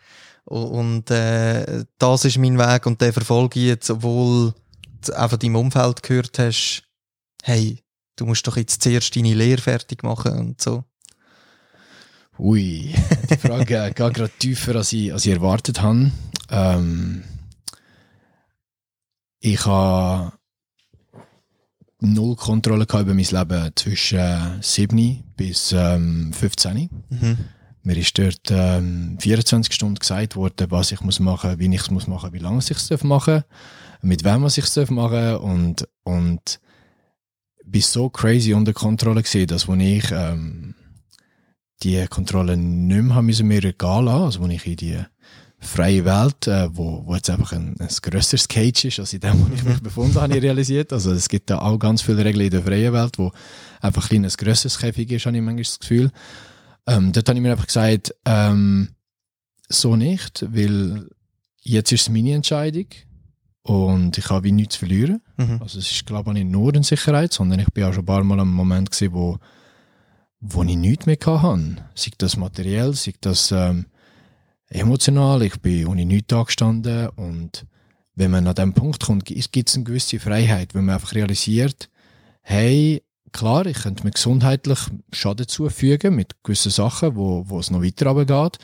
und äh, das ist mein Weg und den verfolge ich jetzt, obwohl du einfach deinem Umfeld gehört hast, hey, du musst doch jetzt zuerst deine Lehre fertig machen und so. Ui, die Frage [LAUGHS] geht gerade tiefer, als ich, als ich erwartet habe. Ähm, ich habe null Kontrolle gehabt über mein Leben zwischen äh, 7 bis ähm, 15. Mhm. Mir ist dort ähm, 24 Stunden gesagt worden, was ich muss machen, wie ich es muss machen, wie lange ich es machen mit wem ich es machen und und bin so crazy unter Kontrolle gesehen, dass wo ich ähm, die Kontrolle nicht mehr haben müssen mir egal lassen, also wo ich in die freie Welt, äh, wo, wo jetzt einfach ein, ein grösseres Cage ist, als in dem, wo ich mich [LAUGHS] befunden habe, ich realisiert. Also es gibt da auch ganz viele Regeln in der freien Welt, wo einfach ein kleines grösseres Käfig ist, habe ich manchmal das Gefühl. Ähm, dort habe ich mir einfach gesagt, ähm, so nicht, weil jetzt ist es meine Entscheidung und ich habe wie nichts zu verlieren. Mhm. Also es ist, glaube ich, nicht nur eine Sicherheit, sondern ich bin auch schon ein paar Mal am Moment gewesen, wo, wo ich nichts mehr hatte. Sei das materiell, sei das ähm, emotional. Ich bin ohne nichts da gestanden und wenn man an dem Punkt kommt, gibt es eine gewisse Freiheit, wenn man einfach realisiert, hey, klar, ich könnte mir gesundheitlich Schaden zufügen mit gewissen Sachen, wo, wo es noch weiter runtergeht,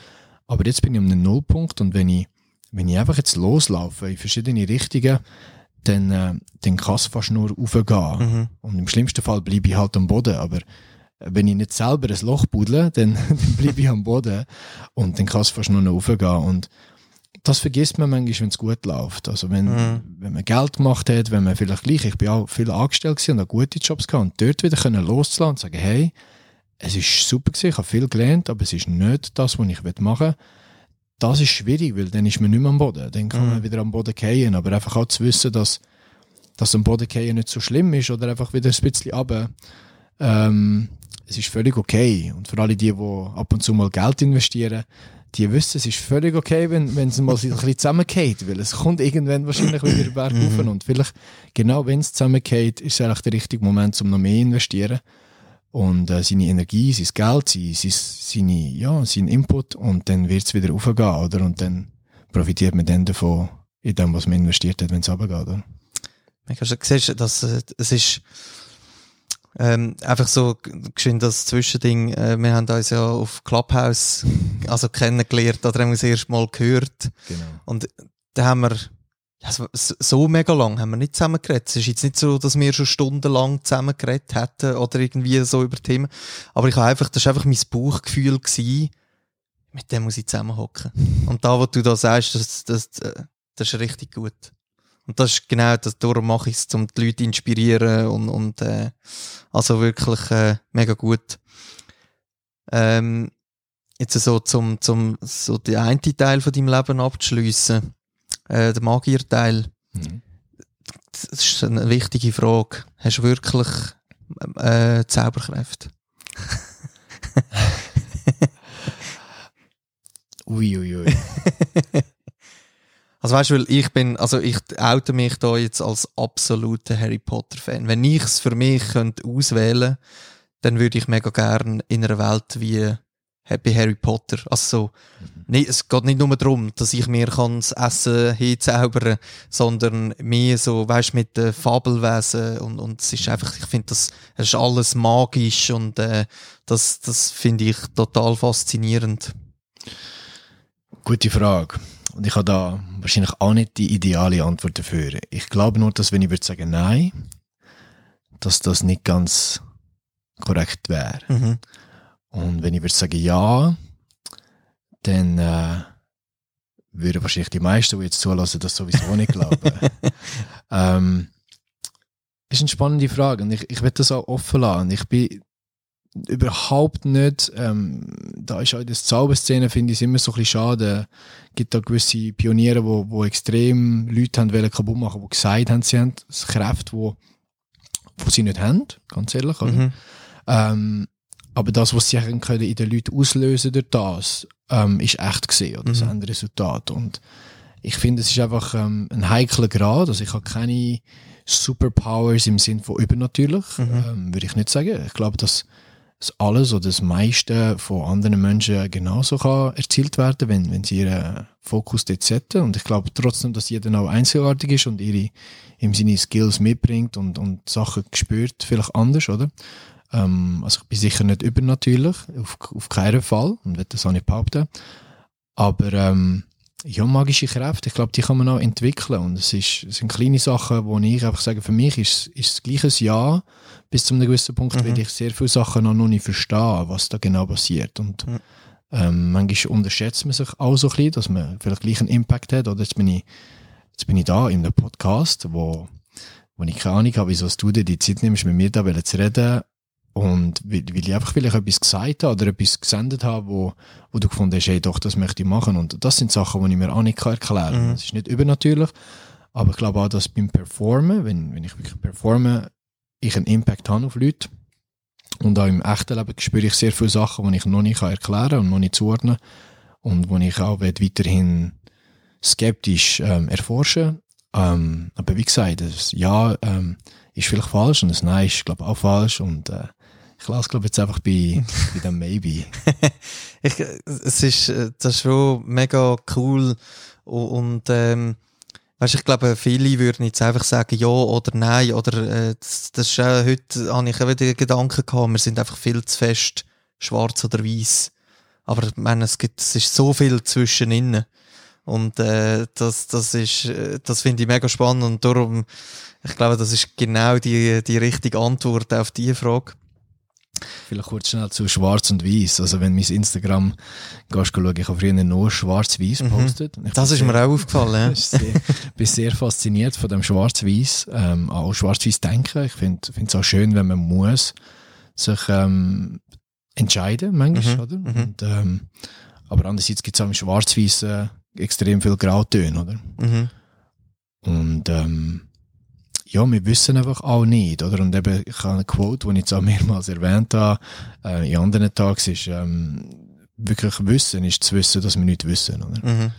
aber jetzt bin ich an einem Nullpunkt und wenn ich, wenn ich einfach jetzt loslaufe in verschiedene Richtungen, dann, äh, dann kann es fast nur raufgehen. Mhm. Und im schlimmsten Fall bleibe ich halt am Boden, aber wenn ich nicht selber ein Loch buddle, dann, [LAUGHS] dann bleibe ich am Boden und dann kann es fast nur noch raufgehen. Und das vergisst man manchmal, wenn es gut läuft. Also wenn, Mhm. wenn man Geld gemacht hat, wenn man vielleicht gleich, ich bin auch viel angestellt gewesen und auch gute Jobs gehabt und dort wieder können loszulassen und sagen, hey, es ist super gewesen, ich habe viel gelernt, aber es ist nicht das, was ich machen will. Das ist schwierig, weil dann ist man nicht mehr am Boden. Dann kann Mhm. man wieder am Boden fallen. Aber einfach auch zu wissen, dass, dass am Boden fallen nicht so schlimm ist oder einfach wieder ein bisschen runter. Ähm, es ist völlig okay. Und für alle die, die ab und zu mal Geld investieren, die wissen, es ist völlig okay, wenn, wenn es mal ein bisschen zusammengeht, weil es kommt irgendwann wahrscheinlich wieder [CLEARS THROAT] bergauf Mhm. und vielleicht, genau wenn es zusammengeht, ist es eigentlich der richtige Moment, um noch mehr zu investieren und äh, seine Energie, sein Geld, sein, sein, seine, ja, sein Input und dann wird es wieder aufgehen, oder? Und dann profitiert man dann davon, in dem, was man investiert hat, wenn es runtergeht, oder? Ich hast siehst, dass äh, es ist ähm, einfach so geschwind das Zwischending. Äh, wir haben uns ja auf Clubhouse also kennengelernt oder haben wir das erste Mal gehört Genau. und da haben wir ja, so, mega lang haben wir nicht zusammen geredet. Es ist jetzt nicht so, dass wir schon stundenlang zusammen geredet hätten oder irgendwie so über Themen. Aber ich habe einfach, das war einfach mein Bauchgefühl gewesen, mit dem muss ich zusammenhocken. Und da, was du da sagst, das, das, äh, das ist richtig gut. Und das ist genau das, darum mache ich es, um die Leute zu inspirieren und, und äh, also wirklich äh, mega gut. Ähm, jetzt so zum, zum so den einen Teil von deinem Leben abzuschliessen, äh, der Magierteil, Mhm. das ist eine wichtige Frage. Hast du wirklich äh, Zauberkräfte? [LAUGHS] Ui, ui, ui. [LAUGHS] Also weißt du, ich bin, also ich oute mich da jetzt als absoluter Harry Potter Fan. Wenn ich es für mich könnte auswählen, dann würde ich mega gern in einer Welt wie bei Harry Potter. Also so, nicht, es geht nicht nur darum, dass ich mir kann das Essen hinzaubern sondern mehr so, weißt mit den Fabelwesen und, und es ist einfach, ich finde, das, es ist alles magisch und äh, das, das finde ich total faszinierend. Gute Frage. Und ich habe da wahrscheinlich auch nicht die ideale Antwort dafür. Ich glaube nur, dass wenn ich würde sagen nein, dass das nicht ganz korrekt wäre. Mhm. Und wenn ich würde sagen ja, dann äh, würden wahrscheinlich die meisten, die jetzt zulassen, das sowieso nicht glauben. [LAUGHS] ähm, ist eine spannende Frage und ich, ich werde das auch offen lassen. Ich bin überhaupt nicht, ähm, da ist auch in der Zauberszene, finde ich es immer so ein bisschen schade. Es gibt da gewisse Pioniere, wo, wo extrem Leute haben wollen kaputt machen, die gesagt haben, sie haben Kräfte, wo, wo sie nicht haben, ganz ehrlich. Mhm. Ähm, aber das, was sie können in den Leuten auslösen durch das, ähm, ist echt gesehen, oder das Mhm. Endresultat. Und ich finde, es ist einfach ähm, ein heikler Grad. Also ich habe keine Superpowers im Sinn von übernatürlich, Mhm. ähm, würde ich nicht sagen. Ich glaube, dass das alles oder das meiste von anderen Menschen genauso kann erzielt werden, wenn, wenn sie ihren Fokus dort setzen. Und ich glaube trotzdem, dass jeder auch einzigartig ist und ihre, ihm seine Skills mitbringt und, und Sachen spürt, vielleicht anders, oder? Ähm, also ich bin sicher nicht übernatürlich, auf, auf keinen Fall, und werde das auch nicht behaupten. Aber ähm, ja, magische Kräfte, ich glaube, die kann man auch entwickeln. Und es, ist, es sind kleine Sachen, wo ich einfach sage, für mich ist, ist das gleiche Ja, bis zu einem gewissen Punkt, Mhm. weil ich sehr viele Sachen noch nicht verstehe, was da genau passiert. Und Mhm. ähm, manchmal unterschätzt man sich auch so ein bisschen, dass man vielleicht gleich einen Impact hat. Oder jetzt bin ich, jetzt bin ich da in einem Podcast, wo, wo ich keine Ahnung habe, wieso du dir die Zeit nimmst, mit mir da zu reden. Und weil, weil ich einfach vielleicht etwas gesagt habe oder etwas gesendet habe, wo, wo du gefunden hast, hey, doch, das möchte ich machen. Und das sind Sachen, die ich mir auch nicht erklären kann. Mhm. Es ist nicht übernatürlich, aber ich glaube auch, dass beim Performen, wenn, wenn ich wirklich performe, ich einen Impact habe auf Leute. Und auch im echten Leben spüre ich sehr viele Sachen, die ich noch nicht erklären kann und noch nicht zuordnen und wo ich auch weiterhin skeptisch ähm, erforschen. Ähm, aber wie gesagt, das Ja ähm, ist vielleicht falsch und das Nein ist, glaube ich, auch falsch. Und äh, ich lasse, glaube jetzt einfach bei, [LAUGHS] bei dem Maybe. ich, es ist, äh, das ist schon mega cool und, und ähm, weißt, ich glaube, viele würden jetzt einfach sagen ja oder nein oder äh, das, das ist auch, heute habe ich auch wieder Gedanken gehabt, wir sind einfach viel zu fest schwarz oder weiß. Aber ich meine, es gibt, es ist so viel zwischen innen. Und äh, das, das ist, äh, das finde ich mega spannend und darum, ich glaube, das ist genau die, die richtige Antwort auf diese Frage. Vielleicht kurz schnell zu Schwarz und Weiß. Also wenn mein Instagram gehst schauen, ich habe früher nur Schwarz-Weiß Mhm. gepostet. Ich Das bin ist sehr- mir auch aufgefallen. [LAUGHS] Ich bin sehr, bin sehr fasziniert von dem Schwarz-Weiß, ähm, auch Schwarz-Weiß denken. Ich finde es auch schön, wenn man muss sich ähm, entscheiden, manchmal, Mhm, oder? mhm. Und, ähm, aber andererseits gibt es auch im Schwarz-Weiß äh, extrem viel Grautöne, oder? Ja. Mhm. Und ähm, ja, wir wissen einfach auch nicht, oder? Und eben, ich habe eine Quote, die ich jetzt auch mehrmals erwähnt habe, äh, in anderen Tagen, ist, ähm, wirklich Wissen ist zu wissen, dass wir nicht wissen, oder? Mhm.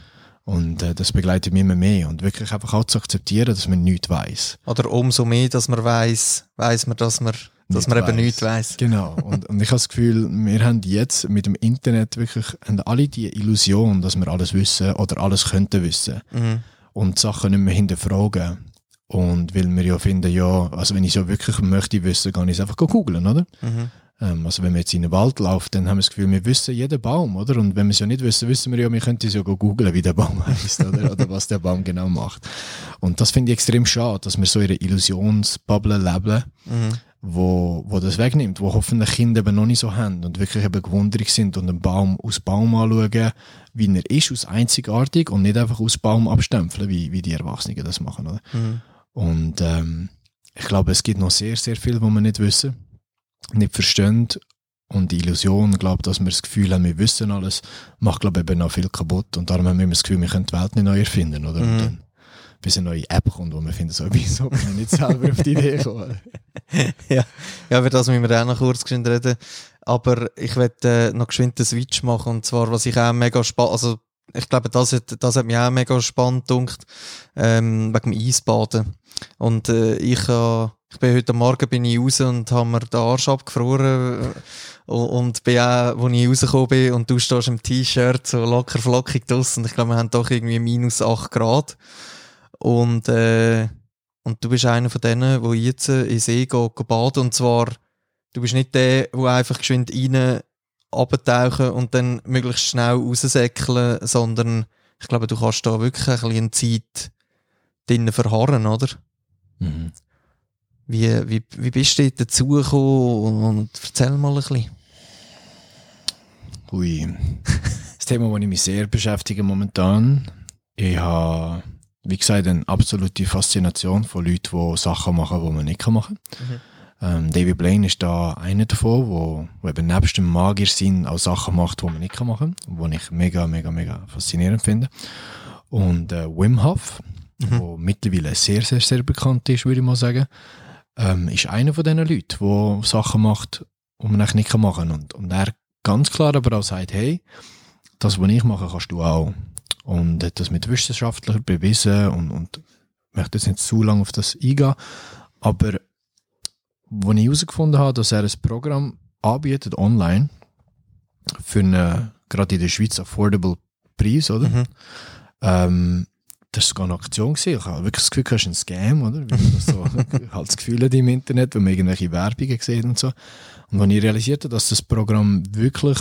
Und äh, das begleitet mich immer mehr. Und wirklich einfach auch zu akzeptieren, dass man nichts weiß. Oder umso mehr, dass man weiß, weiß man, dass man, dass Nicht man eben weiss. nichts weiß. Genau. Und, und ich habe das Gefühl, wir haben jetzt mit dem Internet wirklich haben alle die Illusion, dass wir alles wissen oder alles könnten wissen. Mhm. Und Sachen nicht mehr hinterfragen. Und weil wir ja finden, ja, also wenn ich so wirklich möchte wissen, kann ich es einfach googeln, oder? Mhm. Ähm, also wenn man jetzt in den Wald läuft, dann haben wir das Gefühl, wir wissen jeden Baum, oder? Und wenn wir es ja nicht wissen, wissen wir ja, wir könnten es ja googeln, wie der Baum [LAUGHS] heißt, oder? oder was der Baum genau macht. Und das finde ich extrem schade, dass wir so in einer Illusionsbubble leben, Mhm. wo, wo das wegnimmt, wo hoffentlich Kinder eben noch nicht so haben und wirklich eben gewundert sind und einen Baum aus Baum anschauen, wie er ist, aus einzigartig und nicht einfach aus Baum abstempeln, wie, wie die Erwachsenen das machen, oder? Mhm. Und ähm, ich glaube, es gibt noch sehr, sehr viel, was wir nicht wissen, nicht verstehen. Und die Illusion, glaube dass wir das Gefühl haben, wir wissen alles, macht, glaube ich, eben noch viel kaputt. Und darum haben wir immer das Gefühl, wir können die Welt nicht neu erfinden, oder? Und Mhm. dann, bis eine neue App kommt, wo wir finden, so, [LAUGHS] wieso bin ich nicht selber auf die Idee gekommen? [LAUGHS] ja, über das müssen wir auch noch kurz geschwind reden. Aber ich werde äh, noch geschwind einen Switch machen. Und zwar, was ich auch mega spannend, also ich glaube, das hat, das hat mich auch mega spannend gedacht, ähm, wegen dem Eisbaden. Und äh, ich habe Ich bin heute Morgen bin ich raus und habe mir den Arsch abgefroren. Äh, und bin auch, wo ich rausgekommen bin und du stehst im T-Shirt so locker flockig draussen ich glaube, wir haben doch irgendwie minus 8 Grad. Und äh, und du bist einer von denen, wo jetzt in den See geht, baden. Und zwar, du bist nicht der, wo einfach geschwind rein abtauchen und dann möglichst schnell raussäckeln, sondern ich glaube, du kannst da wirklich ein bisschen Zeit drinnen verharren, oder? Mhm. Wie, wie, wie bist du dazugekommen und erzähl mal ein bisschen. Ui. Das Thema, das ich mich sehr beschäftige momentan. Ich habe, wie gesagt, eine absolute Faszination von Leuten, die Sachen machen, die man nicht machen kann. Mhm. Ähm, David Blaine ist da einer davon, wo, wo eben nebst dem Magiersein auch Sachen macht, die man nicht machen kann, wo ich mega, mega, mega faszinierend finde. Und äh, Wim Hof, mhm. wo mittlerweile sehr, sehr, sehr bekannt ist, würde ich mal sagen, ähm, ist einer von diesen Leuten, der Sachen macht, die man eigentlich nicht machen kann. Und, und er ganz klar aber auch sagt, hey, das, was ich mache, kannst du auch. Und hat das mit Wissenschaftlern bewiesen und, und ich möchte jetzt nicht zu lange auf das eingehen, aber wo ich herausgefunden habe, dass er ein Programm anbietet online für einen, gerade in der Schweiz, affordable Preis, oder? Mhm. Ähm, das war sogar eine Aktion gewesen. Ich habe wirklich das Gefühl, das ist ein Scam, oder? So [LAUGHS] [LAUGHS] halt das Gefühl im Internet, wenn man irgendwelche Werbungen sieht und so. Und als ich realisierte, dass das Programm wirklich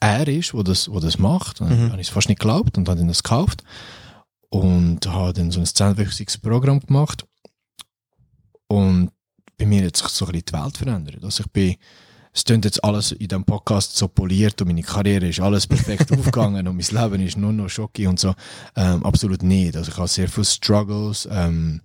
er ist, wo das, wo das macht, dann mhm. habe ich es fast nicht geglaubt und habe dann das gekauft und habe dann so ein zehnwöchiges Programm gemacht und bei mir hat sich so ein bisschen die Welt verändert. Also ich bin, es klingt jetzt alles in diesem Podcast so poliert und meine Karriere ist alles perfekt [LAUGHS] aufgegangen und mein Leben ist nur noch schocki und so. Ähm, absolut nicht. Also ich habe sehr viele Struggles, ähm,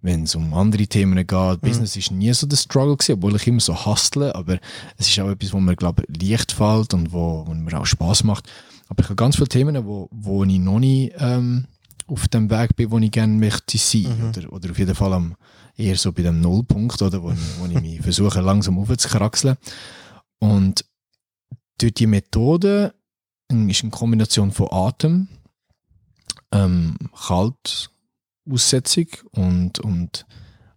wenn es um andere Themen geht. Mhm. Business ist nie so der Struggle gewesen, obwohl ich immer so hustle, aber es ist auch etwas, wo mir, glaube ich, leicht fällt und wo, wo mir auch Spaß macht. Aber ich habe ganz viele Themen, wo, wo ich noch nie ähm, auf dem Weg bin, wo ich gerne möchte sein. Mhm. Oder, oder auf jeden Fall am, eher so bei dem Nullpunkt, oder, wo, wo ich mich versuche, langsam aufzukraxeln. Und durch die Methode ist eine Kombination von Atem, ähm, Kaltaussetzung und, und,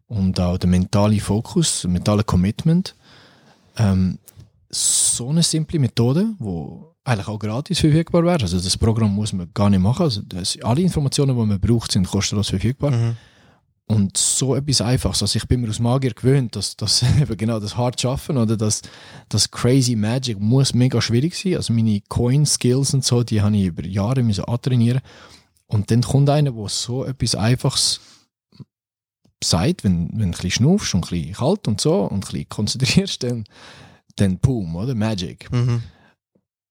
und auch der mentale Fokus, der mentale Commitment. Ähm, so eine simple Methode, wo eigentlich auch gratis verfügbar wäre. Also das Programm muss man gar nicht machen. Also das, alle Informationen, die man braucht, sind kostenlos verfügbar. Mhm. Und so etwas Einfaches. Also ich bin mir aus Magier gewöhnt, dass, dass [LAUGHS] eben genau das hart schaffen oder das, das crazy Magic muss mega schwierig sein. Also meine Coin-Skills und so, die habe ich über Jahre müssen antrainieren. Und dann kommt einer, der so etwas Einfaches sagt, wenn, wenn du ein bisschen schnaufst und ein bisschen kalt und so und ein bisschen konzentrierst, dann, dann boom, oder? Magic. Mhm.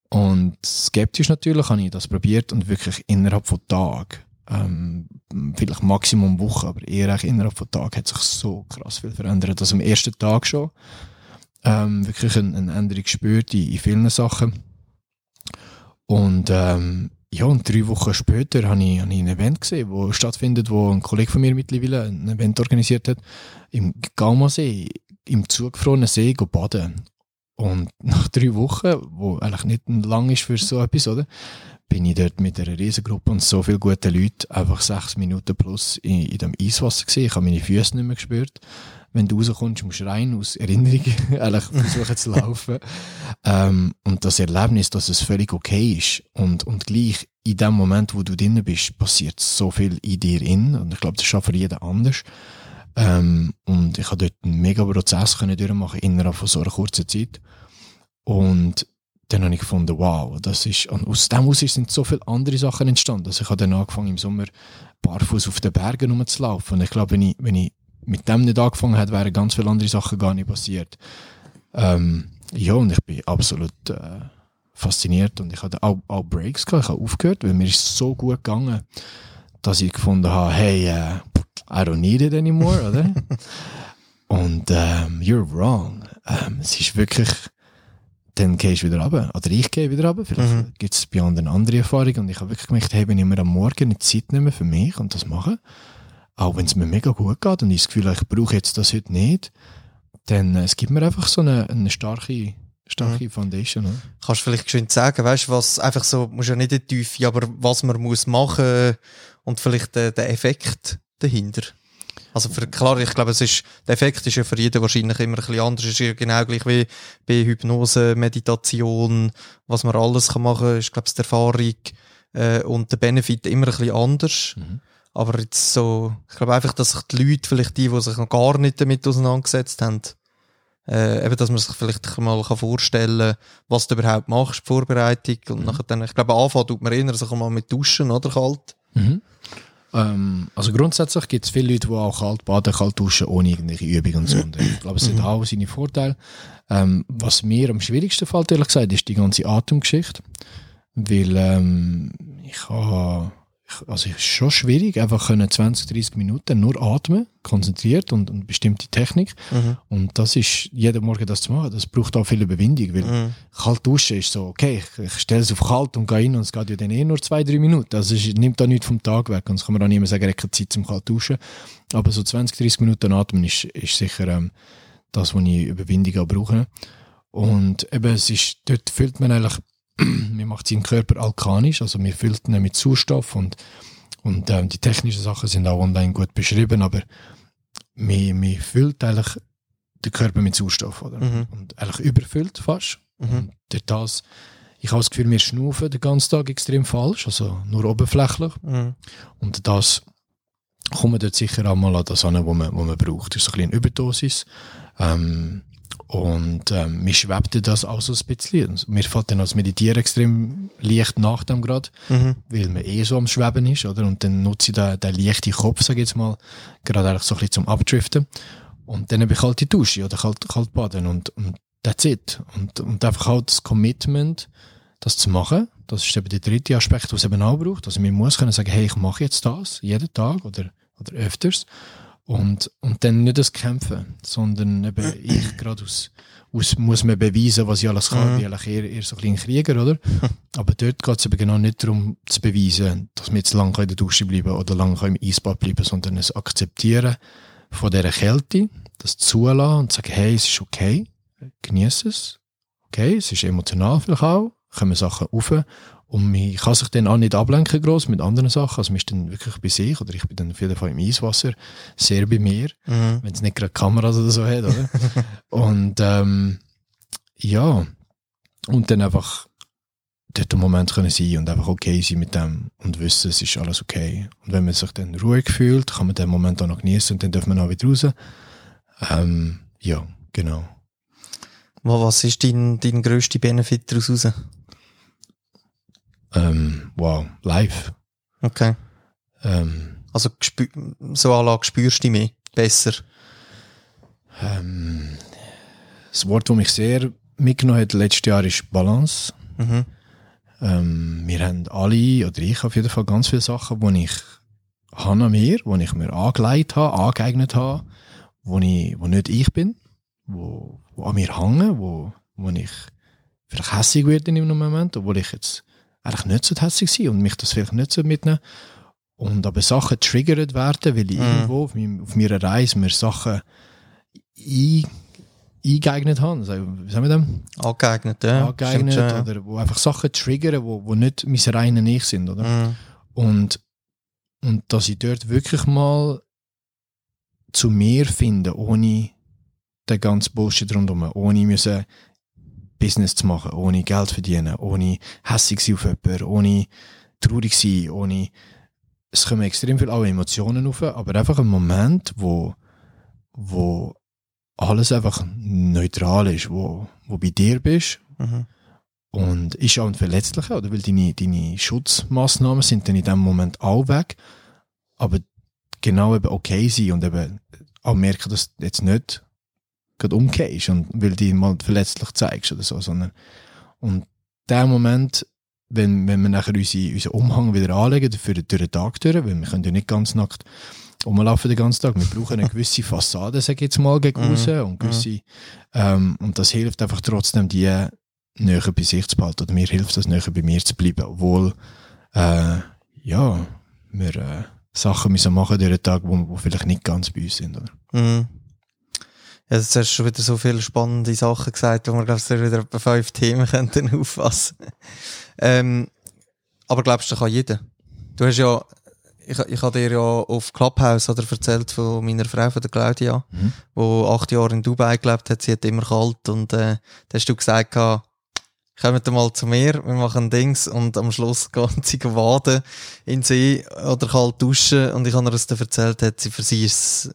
Und skeptisch natürlich habe ich das probiert und wirklich innerhalb von Tagen ähm, vielleicht Maximum Woche, aber eher innerhalb von Tagen hat sich so krass viel verändert. Also am ersten Tag schon ähm, wirklich eine, eine Änderung gespürt in, in vielen Sachen. Und ähm, ja, und drei Wochen später habe ich, habe ich ein Event gesehen, wo stattfindet, wo ein Kollege von mir mittlerweile ein Event organisiert hat, im Gaumasee, im zugefrorenen See baden. Und [LAUGHS] nach drei Wochen, wo eigentlich nicht lang ist für so etwas, oder? Bin ich dort mit einer Riesengruppe und so vielen guten Leuten einfach sechs Minuten plus in, in dem Eiswasser gesehen. Ich habe meine Füße nicht mehr gespürt. Wenn du rauskommst, musst du rein aus Erinnerung [LAUGHS] eigentlich versuchen zu laufen. ähm, und das Erlebnis, dass es völlig okay ist und, und gleich in dem Moment, wo du drinnen bist, passiert so viel in dir in und ich glaube, das für jeden anders. Ähm, und ich habe dort einen mega Prozess durchmachen innerhalb von so einer kurzen Zeit. Und dann habe ich gefunden, wow, das ist, und aus dem heraus sind so viele andere Sachen entstanden. Also ich habe dann angefangen im Sommer barfuß auf den Bergen rumzulaufen. Und ich glaube, wenn ich, wenn ich mit dem nicht angefangen hätte, wären ganz viele andere Sachen gar nicht passiert. Ähm, ja, und ich bin absolut äh, fasziniert und ich hatte auch, auch Breaks gehabt. Ich habe aufgehört, weil mir ist so gut gegangen, dass ich gefunden habe, hey, uh, I don't need it anymore, oder? [LAUGHS] und ähm, you're wrong. Ähm, es ist wirklich dann gehst du wieder runter. Oder ich gehe wieder runter. Vielleicht mhm. gibt es bei anderen andere Erfahrungen. Und ich habe wirklich gemerkt, hey, wenn ich mir am Morgen eine Zeit nehme für mich und das mache, auch wenn es mir mega gut geht und ich das Gefühl habe, ich brauche jetzt das heute nicht, dann äh, es gibt mir einfach so eine, eine starke, starke mhm. Foundation. Oder? Kannst du vielleicht schön sagen, weißt was einfach so, muss ja nicht die Tiefe, aber was man muss machen und vielleicht der, der Effekt dahinter? Also für, klar, ich glaube, es ist, der Effekt ist ja für jeden wahrscheinlich immer ein bisschen anders. Es ist ja genau gleich wie bei Hypnose, Meditation, was man alles kann machen, ist, glaube ich, die Erfahrung äh, und der Benefit immer ein bisschen anders. Mhm. Aber jetzt so, ich glaube einfach, dass sich die Leute, vielleicht die, die sich noch gar nicht damit auseinandergesetzt haben, äh, eben, dass man sich vielleicht mal kann vorstellen was du überhaupt machst, die Vorbereitung. Und nachher dann, ich glaube, anfangen tut man eher sich mal mit Duschen, oder kalt. Mhm. Ähm, also grundsätzlich gibt es viele Leute, die auch kalt baden, kalt duschen, ohne irgendwelche Übungen und so. Und ich glaube, es hat auch seine Vorteile. Ähm, was mir am schwierigsten fällt, ehrlich gesagt, ist die ganze Atemgeschichte. Weil ähm, ich habe also es ist schon schwierig, einfach können 20, 30 Minuten nur atmen, konzentriert und, und bestimmte Technik. Mhm. Und das ist, jeden Morgen das zu machen, das braucht auch viel Überwindung, weil Mhm. kalt duschen ist so, okay, ich, ich stelle es auf kalt und gehe rein und es geht ja dann eh nur zwei, drei Minuten. Also es nimmt da nichts vom Tag weg und das kann man auch nicht mehr sagen, ich habe keine Zeit zum kalt duschen. Aber so 20, 30 Minuten atmen ist, ist sicher ähm, das, was ich Überwindung auch brauche. Und eben, es ist, dort fühlt man eigentlich, man macht seinen Körper alkanisch, also man füllt ihn mit Sauerstoff und, und ähm, die technischen Sachen sind auch online gut beschrieben, aber man, man füllt eigentlich den Körper mit Sauerstoff, oder? Mhm. Und eigentlich überfüllt fast. Mhm. Und durch das, ich habe das Gefühl, wir schnaufen den ganzen Tag extrem falsch, also nur oberflächlich. Mhm. Und das kommt man dort sicher auch mal an das an, wo man, man braucht. Das ist ein bisschen eine Überdosis. Ähm, und ähm, mir schwebt das auch so ein bisschen. Und Mir fällt dann als Meditieren extrem leicht nach dem gerade, Mhm. weil man eh so am Schweben ist, oder? Und dann nutze ich den, den leichten Kopf, sag ich jetzt mal, gerade eigentlich so ein bisschen zum Abdriften. Und dann habe ich kalte Dusche oder kalt, kalt baden und, und that's it. Und, und einfach halt das Commitment, das zu machen. Das ist eben der dritte Aspekt, was es eben auch braucht. Also man muss können sagen, hey, ich mache jetzt das, jeden Tag oder, oder öfters. Und, und dann nicht das Kämpfen, sondern eben ich [CLEARS THROAT] gerade aus, aus, muss mir beweisen, was ich alles kann, Mhm. wie eigentlich eher, eher so ein bisschen Krieger, oder? [LAUGHS] Aber dort geht es eben genau nicht darum, zu beweisen, dass wir jetzt lange in der Dusche bleiben oder lange im Eisbad bleiben, sondern es akzeptieren von dieser Kälte, das zulassen und sagen, hey, es ist okay, genieße es, okay, es ist emotional vielleicht auch, kommen Sachen rauf und man kann sich dann auch nicht ablenken gross mit anderen Sachen, also man ist dann wirklich bei sich oder ich bin dann auf jeden Fall im Eiswasser, sehr bei mir, Mhm. wenn es nicht gerade Kameras oder so hat, oder? [LAUGHS] und ähm, ja, und dann einfach dort im Moment können sein und einfach okay sein mit dem und wissen, es ist alles okay. Und wenn man sich dann ruhig fühlt, kann man den Moment auch noch genießen und dann darf man auch wieder raus. Ähm, ja, genau. Wa- Was ist dein, dein grösster Benefit daraus raus? Ähm, wow, live. Okay. Ähm, Also so Anlage spürst du mehr. Besser. ähm, das Wort, das mich sehr mitgenommen hat letztes Jahr, ist Balance. Mhm. Ähm, wir haben alle, oder ich auf jeden Fall ganz viele Sachen, die ich habe an mir, die ich mir angelegt habe, angeeignet habe, wo, ich, wo nicht ich bin, wo, wo an mir hängen, wo, wo ich vielleicht hässig werde in einem Moment, obwohl ich jetzt eigentlich nicht so hässig sein und mich das vielleicht nicht so mitnehmen. Und aber Sachen triggert werden, weil ich Mhm. irgendwo auf, meinem, auf meiner Reise mir Sachen ein, eingeeignet habe. Also, wie sagen wir das? Angeeignet, ja. angeeignet Stimmt ja. oder wo einfach Sachen triggern, wo, wo nicht mein reiner Ich sind, oder? Mhm. Und, und dass ich dort wirklich mal zu mir finde, ohne den ganzen Bullshit rundherum, ohne müssen Business zu machen, ohne Geld zu verdienen, ohne hässig sein auf jemanden, ohne traurig sein, ohne es kommen extrem viele auch Emotionen auf, aber einfach ein Moment, wo, wo alles einfach neutral ist, wo, wo bei dir bist Mhm. und ist auch ein Verletzlicher, oder? Weil deine, deine Schutzmaßnahmen sind dann in dem Moment auch weg. Aber genau eben okay sein und eben auch merken, dass jetzt nicht gerade umgehst und weil du dich mal verletzlich zeigst oder so, sondern und der Moment, wenn, wenn wir nachher unsere, unseren Umhang wieder anlegen, für durch den Tag durch, weil wir können ja nicht ganz nackt rumlaufen den ganzen Tag, wir brauchen eine gewisse Fassade, sag ich jetzt mal, gegen Mhm. raus und gewisse, ähm, und das hilft einfach trotzdem, die näher bei sich zu behalten. Oder mir hilft das, näher bei mir zu bleiben. Obwohl, äh, ja, wir äh, Sachen müssen machen durch den Tag, wo, wo vielleicht nicht ganz bei uns sind. Oder? Mhm. Ja, jetzt hast du schon wieder so viele spannende Sachen gesagt, wo wir, glaube ich, wieder etwa fünf [LAUGHS] Themen könnten auffassen ähm, Aber glaubst du, das kann jeder? Du hast ja, ich, ich habe dir ja auf Clubhouse oder erzählt von meiner Frau, von der Claudia, mhm. wo acht Jahre in Dubai gelebt hat. Sie hat immer kalt und äh, da hast du gesagt, kommt mal zu mir, wir machen Dings und am Schluss [LAUGHS] gehen sie waden in See oder kalt duschen und ich habe ihr das dann erzählt, hat sie für sie ist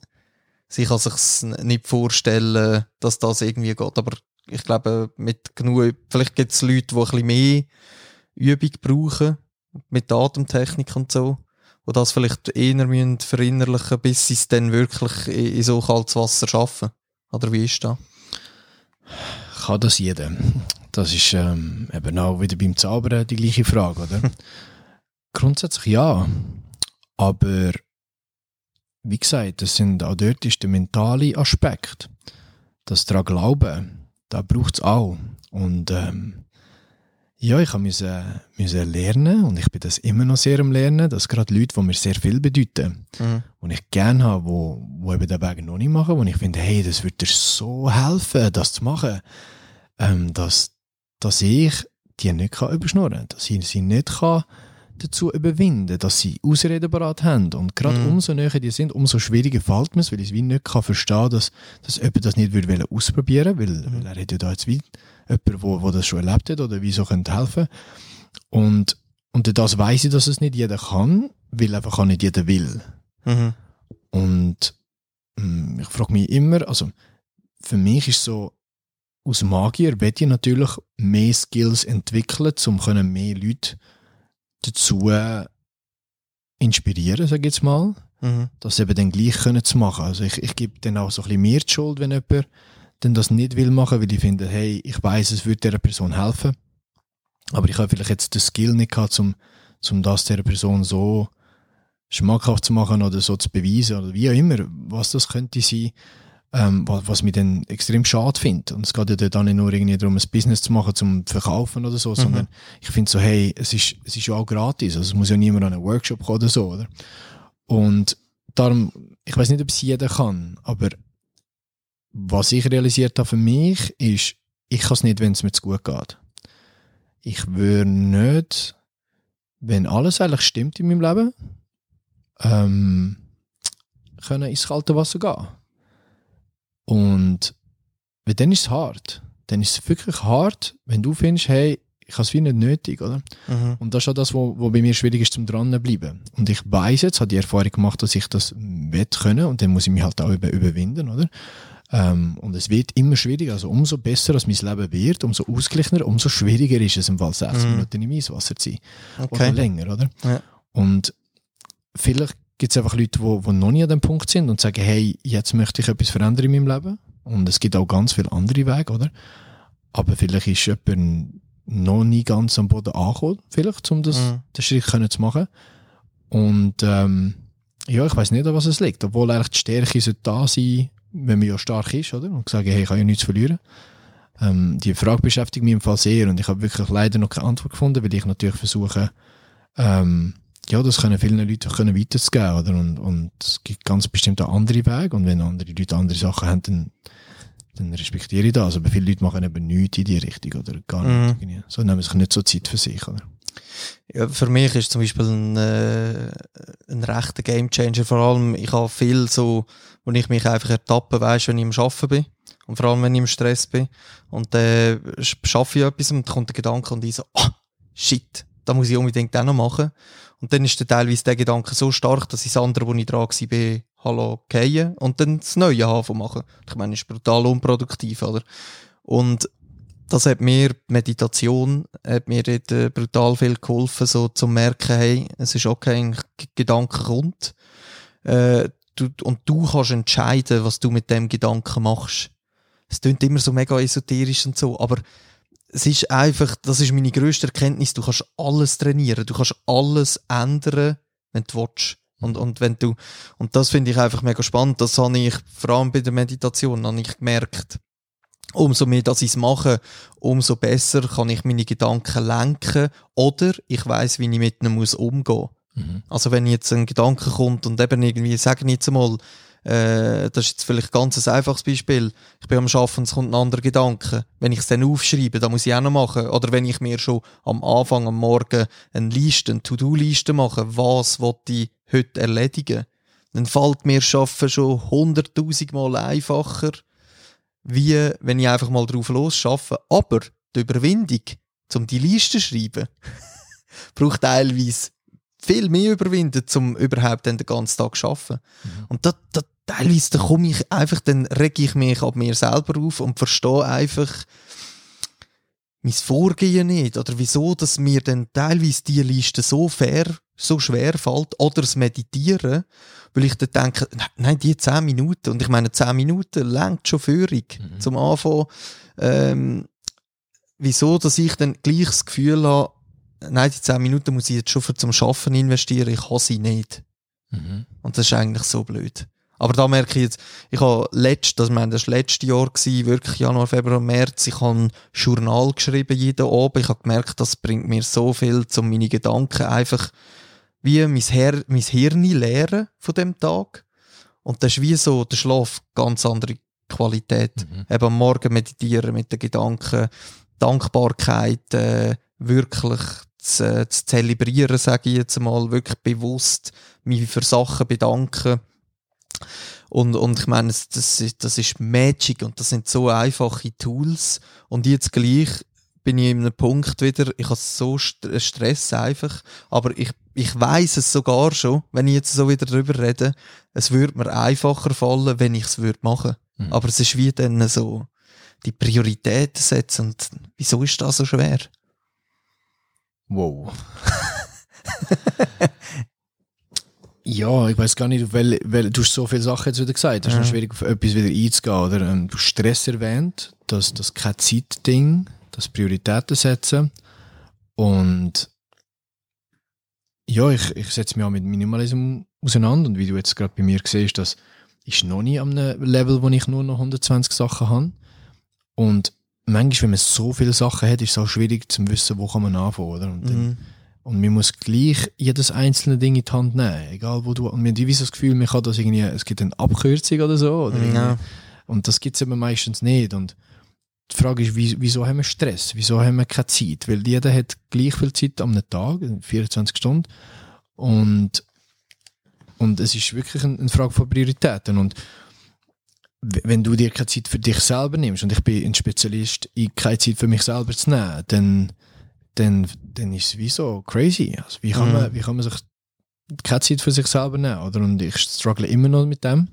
sie kann sich nicht vorstellen, dass das irgendwie geht, aber ich glaube, mit genug, vielleicht gibt es Leute, die ein bisschen mehr Übung brauchen, mit Atemtechnik und so, die das vielleicht eher müssen verinnerlichen bis sie es dann wirklich in so kaltes Wasser schaffen. Oder wie ist das? Kann das jeder? Das ist ähm, eben auch wieder beim Zaubern die gleiche Frage, oder? [LAUGHS] Grundsätzlich ja. Aber wie gesagt, das sind auch dort ist der mentale Aspekt. Das daran glauben, da braucht es auch. Und ähm, ja, ich musste müssen lernen und ich bin das immer noch sehr am Lernen, dass gerade Leute, die mir sehr viel bedeuten mhm. und ich gerne habe, wo, wo eben den Weg noch nicht machen, wo ich finde, hey, das würde dir so helfen, das zu machen, ähm, dass, dass ich die nicht kann überschnurren, dass ich sie nicht kann dazu überwinden, dass sie Ausreden bereit haben. Und gerade mm. umso näher die sind, umso schwieriger fällt mir es, weil ich es wie nicht kann verstehen, dass, dass jemand das nicht würde ausprobieren will, weil, weil er hat ja da jetzt wie jemand, wo, wo das schon erlebt hat oder wieso könnte helfen. Und, und das weiß ich, dass es nicht jeder kann, weil einfach auch nicht jeder will. Mhm. Und mh, hm, ich frage mich immer, also für mich ist so, aus Magier wird ich natürlich mehr Skills entwickeln, um mehr Leute dazu inspirieren, sage ich jetzt mal, mhm. das eben dann gleich können zu machen. Also ich, ich gebe dann auch so ein bisschen mehr die Schuld, wenn jemand dann das nicht will machen, weil ich finde, hey, ich weiß, es würde dieser Person helfen, aber ich habe vielleicht jetzt den Skill nicht gehabt, um, um das dieser Person so schmackhaft zu machen oder so zu beweisen oder wie auch immer, was das könnte sein ähm, was, mich dann extrem schade finde. Und es geht ja dann nicht nur irgendwie darum, ein Business zu machen, zum Verkaufen oder so, mhm. sondern ich finde so, hey, es ist, es ist ja auch gratis. Also es muss ja niemand an einen Workshop kommen oder so, oder? Und darum, ich weiß nicht, ob es jeder kann, aber was ich realisiert habe für mich, ist, ich kann es nicht, wenn es mir zu gut geht. Ich würde nicht, wenn alles eigentlich stimmt in meinem Leben, ähm, können ins kalte Wasser gehen. Und dann ist es hart. Dann ist es wirklich hart, wenn du findest, hey, ich habe es wie nicht nötig, oder? Mhm. Und das ist auch das, was bei mir schwierig ist, zum dranbleiben. Und ich weiß jetzt, habe die Erfahrung gemacht, dass ich das wett können und dann muss ich mich halt auch über, überwinden, oder? Ähm, und es wird immer schwieriger. Also umso besser als mein Leben wird, umso ausgeglichener, umso schwieriger ist es im Fall 60 mhm. Minuten im Eiswasser zu sein. Okay. Oder länger, oder? Ja. Und vielleicht gibt es einfach Leute, die, noch nie an dem Punkt sind und sagen, hey, jetzt möchte ich etwas verändern in meinem Leben. Und es gibt auch ganz viele andere Wege, oder? Aber vielleicht ist jemand noch nie ganz am Boden angekommen, vielleicht, um das, mhm. den Schritt können zu machen. Und ähm, ja, ich weiß nicht, an was es liegt. Obwohl eigentlich die Stärke sollte da sein, wenn man ja stark ist, oder? Und sagen, hey, ich kann ja nichts verlieren. Ähm, die Frage beschäftigt mich im Fall sehr und ich habe wirklich leider noch keine Antwort gefunden, weil ich natürlich versuche, ähm, ja, das können vielen Leuten können weiterzugeben, oder? Und, und es gibt ganz bestimmt auch andere Wege. Und wenn andere Leute andere Sachen haben, dann, dann respektiere ich das. Aber viele Leute machen eben nichts in die Richtung, oder? Gar nicht. Mhm. So nehmen sich nicht so Zeit für sich, oder? Ja, für mich ist zum Beispiel ein, äh, ein rechter Gamechanger. Vor allem, ich habe viel so, wo ich mich einfach ertappe, weißt, wenn ich am Arbeiten bin. Und vor allem, wenn ich im Stress bin. Und dann äh, schaffe ich etwas und kommt der Gedanke und ich so, ah, shit, da muss ich unbedingt auch noch machen. Und dann ist dann teilweise der Gedanke so stark, dass ich das andere, wo ich dran war, hallo, gehen und dann das neue Hafen machen. Ich meine, das ist brutal unproduktiv, oder? Und das hat mir, Meditation, hat mir dort äh, brutal viel geholfen, so zu merken, hey, es ist okay, ein Gedanke kommt. Äh, du, und du kannst entscheiden, was du mit dem Gedanken machst. Es klingt immer so mega esoterisch und so, aber es ist einfach, das ist meine grösste Erkenntnis, du kannst alles trainieren, du kannst alles ändern, wenn du willst. Und, und wenn du, und das finde ich einfach mega spannend, das habe ich, vor allem bei der Meditation, habe ich gemerkt, umso mehr dass ich es mache, umso besser kann ich meine Gedanken lenken oder ich weiß, wie ich mit ihnen muss umgehen. Mhm. Also wenn jetzt ein Gedanke kommt und eben irgendwie, sagen jetzt mal, äh, das ist jetzt vielleicht ganz ein einfaches Beispiel. Ich bin am Arbeiten, es kommt ein anderer Gedanke. Wenn ich es dann aufschreibe, dann muss ich auch noch machen. Oder wenn ich mir schon am Anfang, am Morgen eine Liste, eine To-Do-Liste mache, was will ich heute erledigen, dann fällt mir Schaffen schon hunderttausendmal einfacher, wie wenn ich einfach mal drauf los schaffe. Aber die Überwindung, um die Liste zu schreiben, [LAUGHS] braucht teilweise viel mehr überwinden, um überhaupt den ganzen Tag zu arbeiten. Mhm. Und da, da, teilweise da komme ich einfach, dann rege ich mich ab mir selber auf und verstehe einfach mein Vorgehen nicht. Oder wieso, dass mir dann teilweise die Liste so fair, so schwer fällt. Oder das Meditieren, weil ich dann denke, nein, die 10 Minuten. Und ich meine, 10 Minuten längt schon Führung mhm. zum Anfang. Ähm, wieso, dass ich dann gleich das Gefühl habe, nein, die 10 Minuten muss ich jetzt schon für zum Schaffen investieren, ich habe sie nicht. Mhm. Und das ist eigentlich so blöd. Aber da merke ich jetzt, ich habe letzt, das, meine, das war letztes Jahr, gewesen, wirklich Januar, Februar, März, ich habe ein Journal geschrieben jeden Abend. Ich habe gemerkt, das bringt mir so viel, um meine Gedanken einfach wie mein, Her mein Hirn leeren von dem Tag. Und das ist wie so der Schlaf ganz andere Qualität. Mhm. Eben am Morgen meditieren mit den Gedanken, Dankbarkeit, äh, wirklich zu, zu zelebrieren, sage ich jetzt mal, wirklich bewusst mich für Sachen bedanken. Und, und ich meine, das, das, ist, das ist Magic und das sind so einfache Tools. Und jetzt gleich bin ich in einem Punkt wieder, ich habe so Stress einfach, aber ich, ich weiß es sogar schon, wenn ich jetzt so wieder drüber rede, es würde mir einfacher fallen, wenn ich es würde machen. Mhm. Aber es ist wie dann so die Prioritäten setzen und wieso ist das so schwer? Wow. [LAUGHS] ja, ich weiß gar nicht, weil, weil du hast so viele Sachen jetzt wieder gesagt. Es ist ja. schwierig, auf etwas wieder einzugehen. Oder? Ähm, du hast Stress erwähnt, das, das kein Zeitding, das Prioritäten setzen. Und ja, ich, ich setze mich auch mit Minimalismus auseinander. Und wie du jetzt gerade bei mir siehst, das ist noch nie einem Level, wo ich nur noch 120 Sachen habe. Und manchmal, wenn man so viele Sachen hat, ist es auch schwierig zu wissen, wo kann man anfangen, oder? Und, dann, mhm. Und man muss gleich jedes einzelne Ding in die Hand nehmen, egal wo du, und man hat das Gefühl, man kann das irgendwie, es gibt eine Abkürzung oder so, oder ja. und das gibt es eben meistens nicht, und die Frage ist, wieso haben wir Stress? Wieso haben wir keine Zeit? Weil jeder hat gleich viel Zeit am Tag, 24 Stunden, und, und es ist wirklich eine Frage von Prioritäten, und wenn du dir keine Zeit für dich selber nimmst und ich bin ein Spezialist, ich keine Zeit für mich selber zu nehmen, dann, dann, dann ist es wie so crazy. Also wie, kann mhm. man, wie kann man sich keine Zeit für sich selber nehmen? Oder? Und ich struggle immer noch mit dem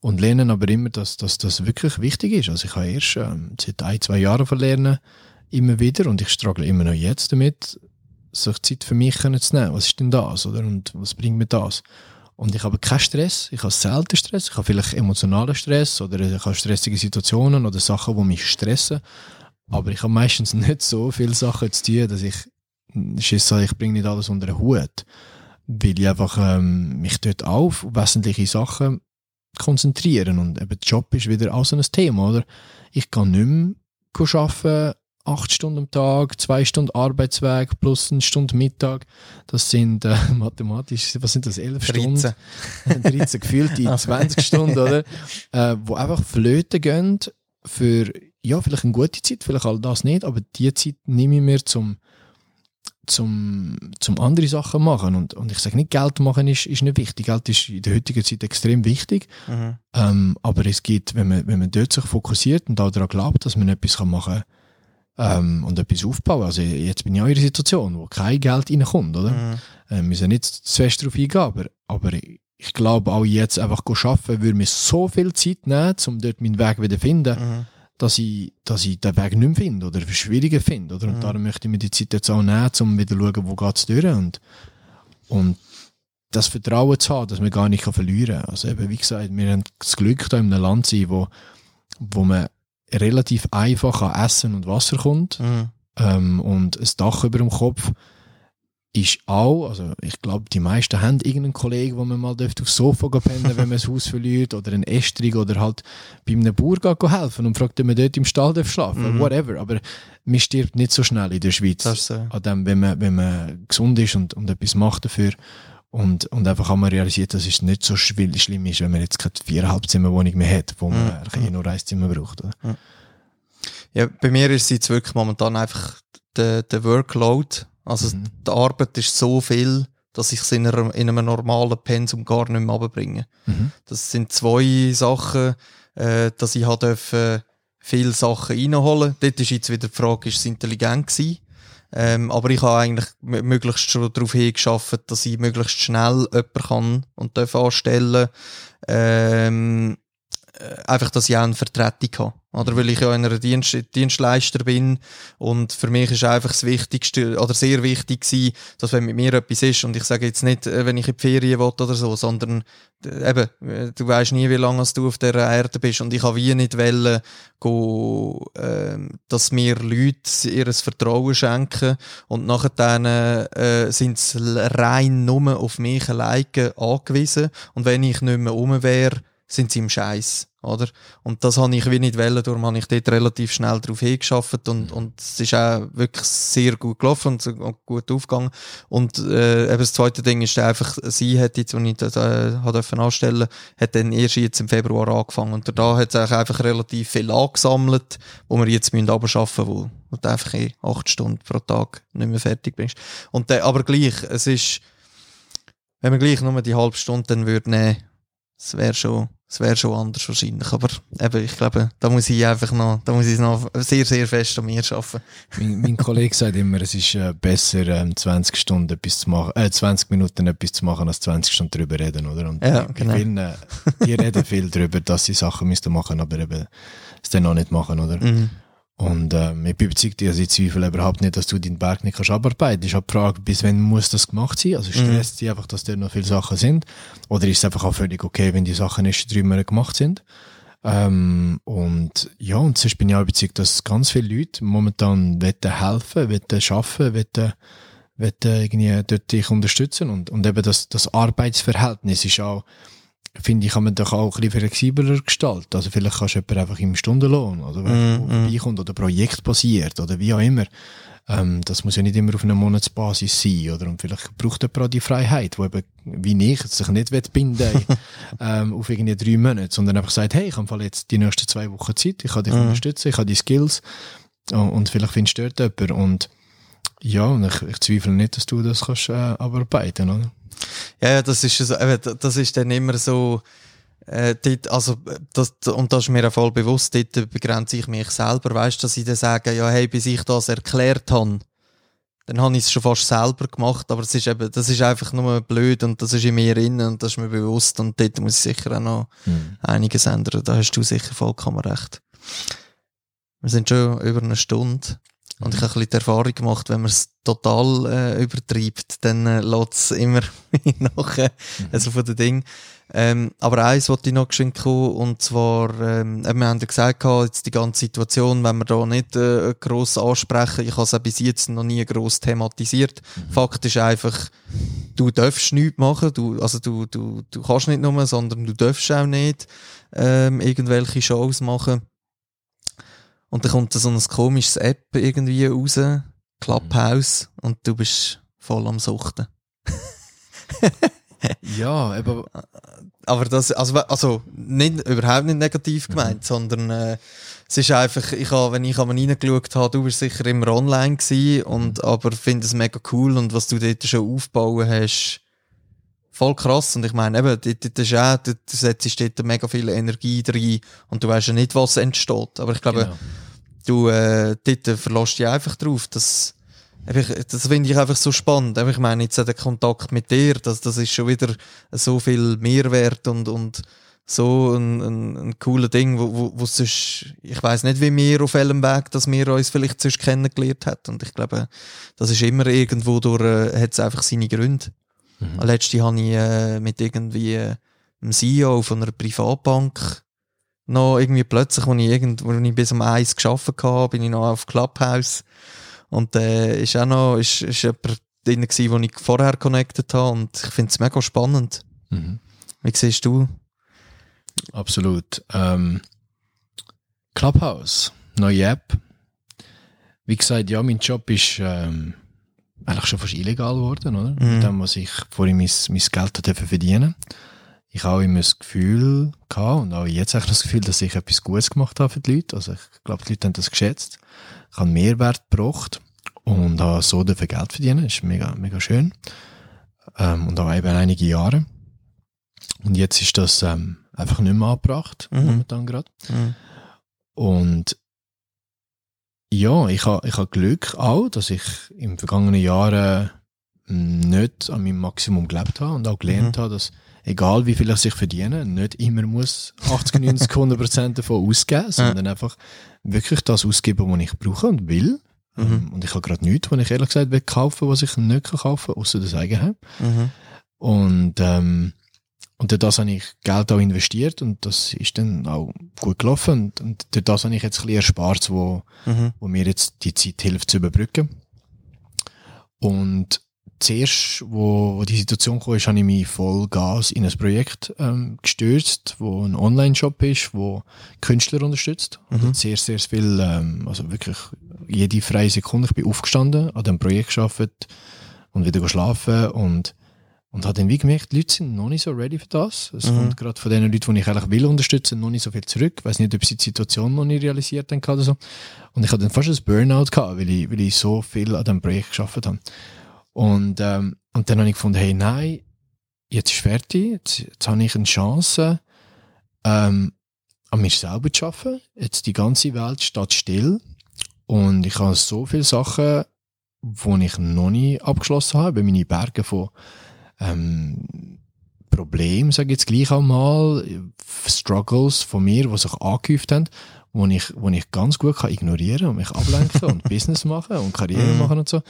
und lerne aber immer, dass, dass das wirklich wichtig ist. Also ich habe erst ähm, seit ein, zwei Jahren verlernen, immer wieder und ich struggle immer noch jetzt damit, sich Zeit für mich zu nehmen. Was ist denn das? Oder? Und was bringt mir das? Und ich habe keinen Stress, ich habe selten Stress, ich habe vielleicht emotionalen Stress oder ich habe stressige Situationen oder Sachen, die mich stressen. Aber ich habe meistens nicht so viele Sachen zu tun, dass ich Schiss ich bringe nicht alles unter den Hut. Weil ich einfach ähm, mich dort auf wesentliche Sachen konzentrieren. Und eben der Job ist wieder auch so ein Thema, oder? Ich kann nicht mehr arbeiten acht Stunden am Tag, zwei Stunden Arbeitsweg plus eine Stunde Mittag. Das sind äh, [LAUGHS] mathematisch, was sind das, elf 13. Stunden? [LAUGHS] 13 gefühlt in [LAUGHS] 20 Stunden, oder? Äh, wo einfach flöten gehen für, ja, vielleicht eine gute Zeit, vielleicht all das nicht, aber die Zeit nehme ich mir zum, zum, zum andere Sachen machen. Und, und ich sage nicht, Geld machen ist, ist nicht wichtig. Geld ist in der heutigen Zeit extrem wichtig. Mhm. Ähm, aber es gibt, wenn man, wenn man dort sich fokussiert und auch daran glaubt, dass man etwas machen kann, ähm, und etwas aufbauen. Also jetzt bin ich auch in einer Situation, wo kein Geld reinkommt, oder? Mhm. Äh, wir müssen nicht zu fest darauf eingehen, aber, aber ich glaube auch jetzt einfach arbeiten würde mir so viel Zeit nehmen, um dort meinen Weg wieder zu finden, mhm. Dass, ich, dass ich den Weg nicht mehr finde oder schwieriger finde, oder? Und mhm. darum möchte ich mir die Zeit jetzt auch nehmen, um wieder zu schauen, wo geht es durch und, und das Vertrauen zu haben, dass man gar nicht verlieren kann. Also eben, wie gesagt, wir haben das Glück, da in einem Land zu sein, wo, wo man relativ einfach an Essen und Wasser kommt mhm. ähm, und ein Dach über dem Kopf ist auch, also ich glaube, die meisten haben irgendeinen Kollegen, wo man mal aufs Sofa pennen wenn man das Haus verliert oder einen Estrich oder halt bei einem Bauer helfen und fragt, ob man dort im Stall darf schlafen mhm. whatever, aber man stirbt nicht so schnell in der Schweiz, so. an dem, wenn, man, wenn man gesund ist und, und etwas macht dafür und, und einfach haben wir realisiert, dass es nicht so schlimm ist, wenn man jetzt keine viereinhalb Zimmerwohnung mehr hat, wo man mhm. eh nur ein Zimmer braucht. Ja, bei mir ist es jetzt wirklich momentan einfach der, der Workload. Also mhm. die Arbeit ist so viel, dass ich es in, einer, in einem normalen Pensum gar nicht mehr runterbringe. Mhm. Das sind zwei Sachen, äh, dass ich halt dürfen viele Sachen reinholen. Dort ist jetzt wieder die Frage, ist es intelligent gewesen? Ähm, aber ich habe eigentlich möglichst schon darauf hingeschafft, dass ich möglichst schnell jemanden kann und darf anstellen. Ähm, äh, einfach, dass ich auch eine Vertretung habe. Oder weil ich ja in einer Dienst Dienstleister bin und für mich ist einfach das Wichtigste oder sehr wichtig gewesen, dass wenn mit mir etwas ist und ich sage jetzt nicht, äh, wenn ich in die Ferien will oder so, sondern äh, eben, äh, du weißt nie, wie lange du auf der Erde bist und ich habe wie nicht wollen, go, ähm, dass mir Leute ihr Vertrauen schenken und nachher dann äh, sind sie rein nur auf mich alleine angewiesen und wenn ich nicht mehr um wäre, sind sie im Scheiß, oder? Und das habe ich wie nicht wollen, darum habe ich dort relativ schnell drauf hingeschafft und, und es ist auch wirklich sehr gut gelaufen und, gut aufgegangen. Und äh, eben das zweite Ding ist einfach, sie hat jetzt, als ich das äh, hat dürfen anstellen, hat dann erst jetzt im Februar angefangen und da hat es einfach relativ viel angesammelt, wo wir jetzt müssen abschaffen wo, wo du einfach in acht Stunden pro Tag nicht mehr fertig bist. Und der, aber gleich, es ist, wenn man gleich nur die halbe Stunde dann würde nehmen, es wäre schon, es wäre schon anders wahrscheinlich. Aber eben, ich glaube, da muss ich einfach noch, da muss ich noch sehr, sehr fest an mir arbeiten. Mein, mein Kollege sagt immer, es ist äh, besser, ähm, 20 Stunden etwas zu machen, äh, 20 Minuten etwas zu machen, als 20 Stunden drüber reden, oder? Und Ja, bei genau. vielen, äh, die reden viel drüber, dass sie Sachen müssten machen, aber eben es dann noch nicht machen, oder? Mhm. Und ähm, ich bin überzeugt, also ich zweifle überhaupt nicht, dass du deinen Berg nicht kannst abarbeiten. ist auch die Frage, bis wann muss das gemacht sein? Also stresst sie einfach, dass da noch viele Sachen sind? Oder ist es einfach auch völlig okay, wenn die Sachen erst drei Monate gemacht sind? Ähm, und ja, und sonst bin ich auch überzeugt, dass ganz viele Leute momentan wollen helfen, wollen arbeiten, wollen, wollen irgendwie dort dich unterstützen. Und, und eben das, das Arbeitsverhältnis ist auch, finde ich, kann man doch auch ein bisschen flexibler gestalten. Also vielleicht kannst du jemanden einfach im Stundenlohn oder Mm, mm, vorbeikommt oder projektbasiert oder wie auch immer. Ähm, das muss ja nicht immer auf einer Monatsbasis sein, oder? Und vielleicht braucht jemand auch die Freiheit, wo eben, wie ich, sich nicht binden [LAUGHS] ähm, auf irgendwie drei Monate, sondern einfach sagt, hey, ich habe jetzt die nächsten zwei Wochen Zeit, ich kann dich Mhm. unterstützen, ich habe die Skills und, und vielleicht findest du dort jemanden. Und ja, und ich, ich zweifle nicht, dass du das kannst äh, abarbeiten, oder? Ja, ja, das ist so, das ist dann immer so, äh, dort, also, das, und das ist mir auch voll bewusst, dort begrenze ich mich selber, weißt, dass ich dann sage, ja, hey, bis ich das erklärt habe, dann habe ich es schon fast selber gemacht, aber es ist eben, das ist einfach nur blöd und das ist in mir drin und das ist mir bewusst und dort muss ich sicher auch noch einiges ändern, da hast du sicher vollkommen recht. Wir sind schon über eine Stunde und ich habe ein bisschen die Erfahrung gemacht, wenn man es total äh, übertreibt, dann äh, lässt es immer [LAUGHS] nachher, also von den Dingen. Ähm, aber eins wollte ich noch geschwind kommen, und zwar, ähm, eben, wir haben ja gesagt, jetzt die ganze Situation, wenn wir da nicht äh, gross ansprechen, ich habe es auch bis jetzt noch nie gross thematisiert. Fakt ist einfach, du darfst nichts machen, du, also du, du, du kannst nicht nur, sondern du darfst auch nicht ähm, irgendwelche Shows machen. Und dann kommt da so ein komisches App irgendwie raus, Clubhouse, und du bist voll am Suchten. [LAUGHS] Ja, eben, Aber das, also, also nicht, überhaupt nicht negativ gemeint, sondern äh, es ist einfach, ich habe, wenn ich einmal reingeschaut habe, du bist sicher immer online gewesen, und, aber finde es mega cool und was du dort schon aufbauen hast, voll krass. Und ich meine, eben, dort ist auch, dort setzt dort mega viel Energie rein und du weißt ja nicht, was entsteht. Aber ich glaube, genau. du äh, dort verlässt dich einfach drauf, dass einfach, das finde ich einfach so spannend. Ich meine, jetzt auch der Kontakt mit dir, das, das ist schon wieder so viel Mehrwert und, und so ein, ein, ein cooler Ding, wo, wo, wo sonst, ich weiß nicht, wie wir auf welchem Weg, dass wir uns vielleicht sonst kennengelernt hat. Und ich glaube, das ist immer irgendwo durch, äh, hat es einfach seine Gründe. Mhm. Letzte habe ich äh, mit irgendwie äh, einem CEO von einer Privatbank noch irgendwie plötzlich, wo ich, irgend, wo ich bis um eins geschafft habe, bin ich noch auf Clubhouse und äh, ist auch noch ist, ist jemand drin gewesen, wo ich vorher connected habe und ich finde es mega spannend. Mhm. Wie siehst du? Absolut. Ähm, Clubhouse, neue App. Wie gesagt, ja, mein Job ist ähm, eigentlich schon fast illegal geworden, oder? Mhm. Mit dem, was ich vorhin mein, mein Geld dafür verdienen. Ich habe immer das Gefühl gehabt, und auch jetzt habe ich das Gefühl, dass ich etwas Gutes gemacht habe für die Leute. Also ich glaube, die Leute haben das geschätzt. Ich habe Mehrwert gebracht und habe so dafür Geld verdienen. Das ist mega, mega schön. ähm, und auch eben einige Jahre. Und jetzt ist das ähm, einfach nicht mehr angebracht, Mhm. momentan gerade. Mhm. Und ja, ich habe ich ha Glück auch, dass ich im vergangenen Jahren nicht an meinem Maximum gelebt habe und auch gelernt Mhm. habe, dass egal wie viel ich sich verdiene, nicht immer muss 80, 90, 100 Prozent davon ausgeben, sondern einfach wirklich das ausgeben, was ich brauche und will. Mhm. Ähm, Und ich habe gerade nichts, was ich ehrlich gesagt will kaufen, was ich nicht kaufen kann, außer das Eigenheim. Mhm. Und, ähm, und durch das habe ich Geld auch investiert und das ist dann auch gut gelaufen. Und, und durch das habe ich jetzt ein bisschen erspart, wo, Mhm. wo mir jetzt die Zeit hilft zu überbrücken. Und zuerst, wo, wo die Situation kam, ist, habe ich mich voll Gas in ein Projekt ähm, gestürzt, wo ein Online-Shop ist, wo Künstler unterstützt. Und Mhm. hat sehr, sehr viel, ähm, also wirklich jede freie Sekunde, ich bin aufgestanden, an dem Projekt gearbeitet und wieder geschlafen und und habe dann wie gemerkt, die Leute sind noch nicht so ready für das. Es Mhm. kommt gerade von den Leuten, die ich eigentlich will unterstützen, noch nicht so viel zurück. Ich weiß nicht, ob sie die Situation noch nicht realisiert haben oder so. Und ich hatte dann fast ein Burnout gehabt, weil ich, weil ich so viel an dem Projekt geschafft habe. Und, ähm, und dann habe ich gefunden, hey, nein, jetzt ist fertig, jetzt, jetzt habe ich eine Chance, ähm, an mir selber zu arbeiten. Jetzt die ganze Welt steht still und ich habe so viele Sachen, die ich noch nicht abgeschlossen habe, meine Berge von ähm, Problemen, sage ich jetzt gleich einmal, Struggles von mir, die sich angehäuft haben, wo ich, wo ich ganz gut kann ignorieren und mich ablenken und [LAUGHS] Business machen und Karriere Mhm. machen und so. Und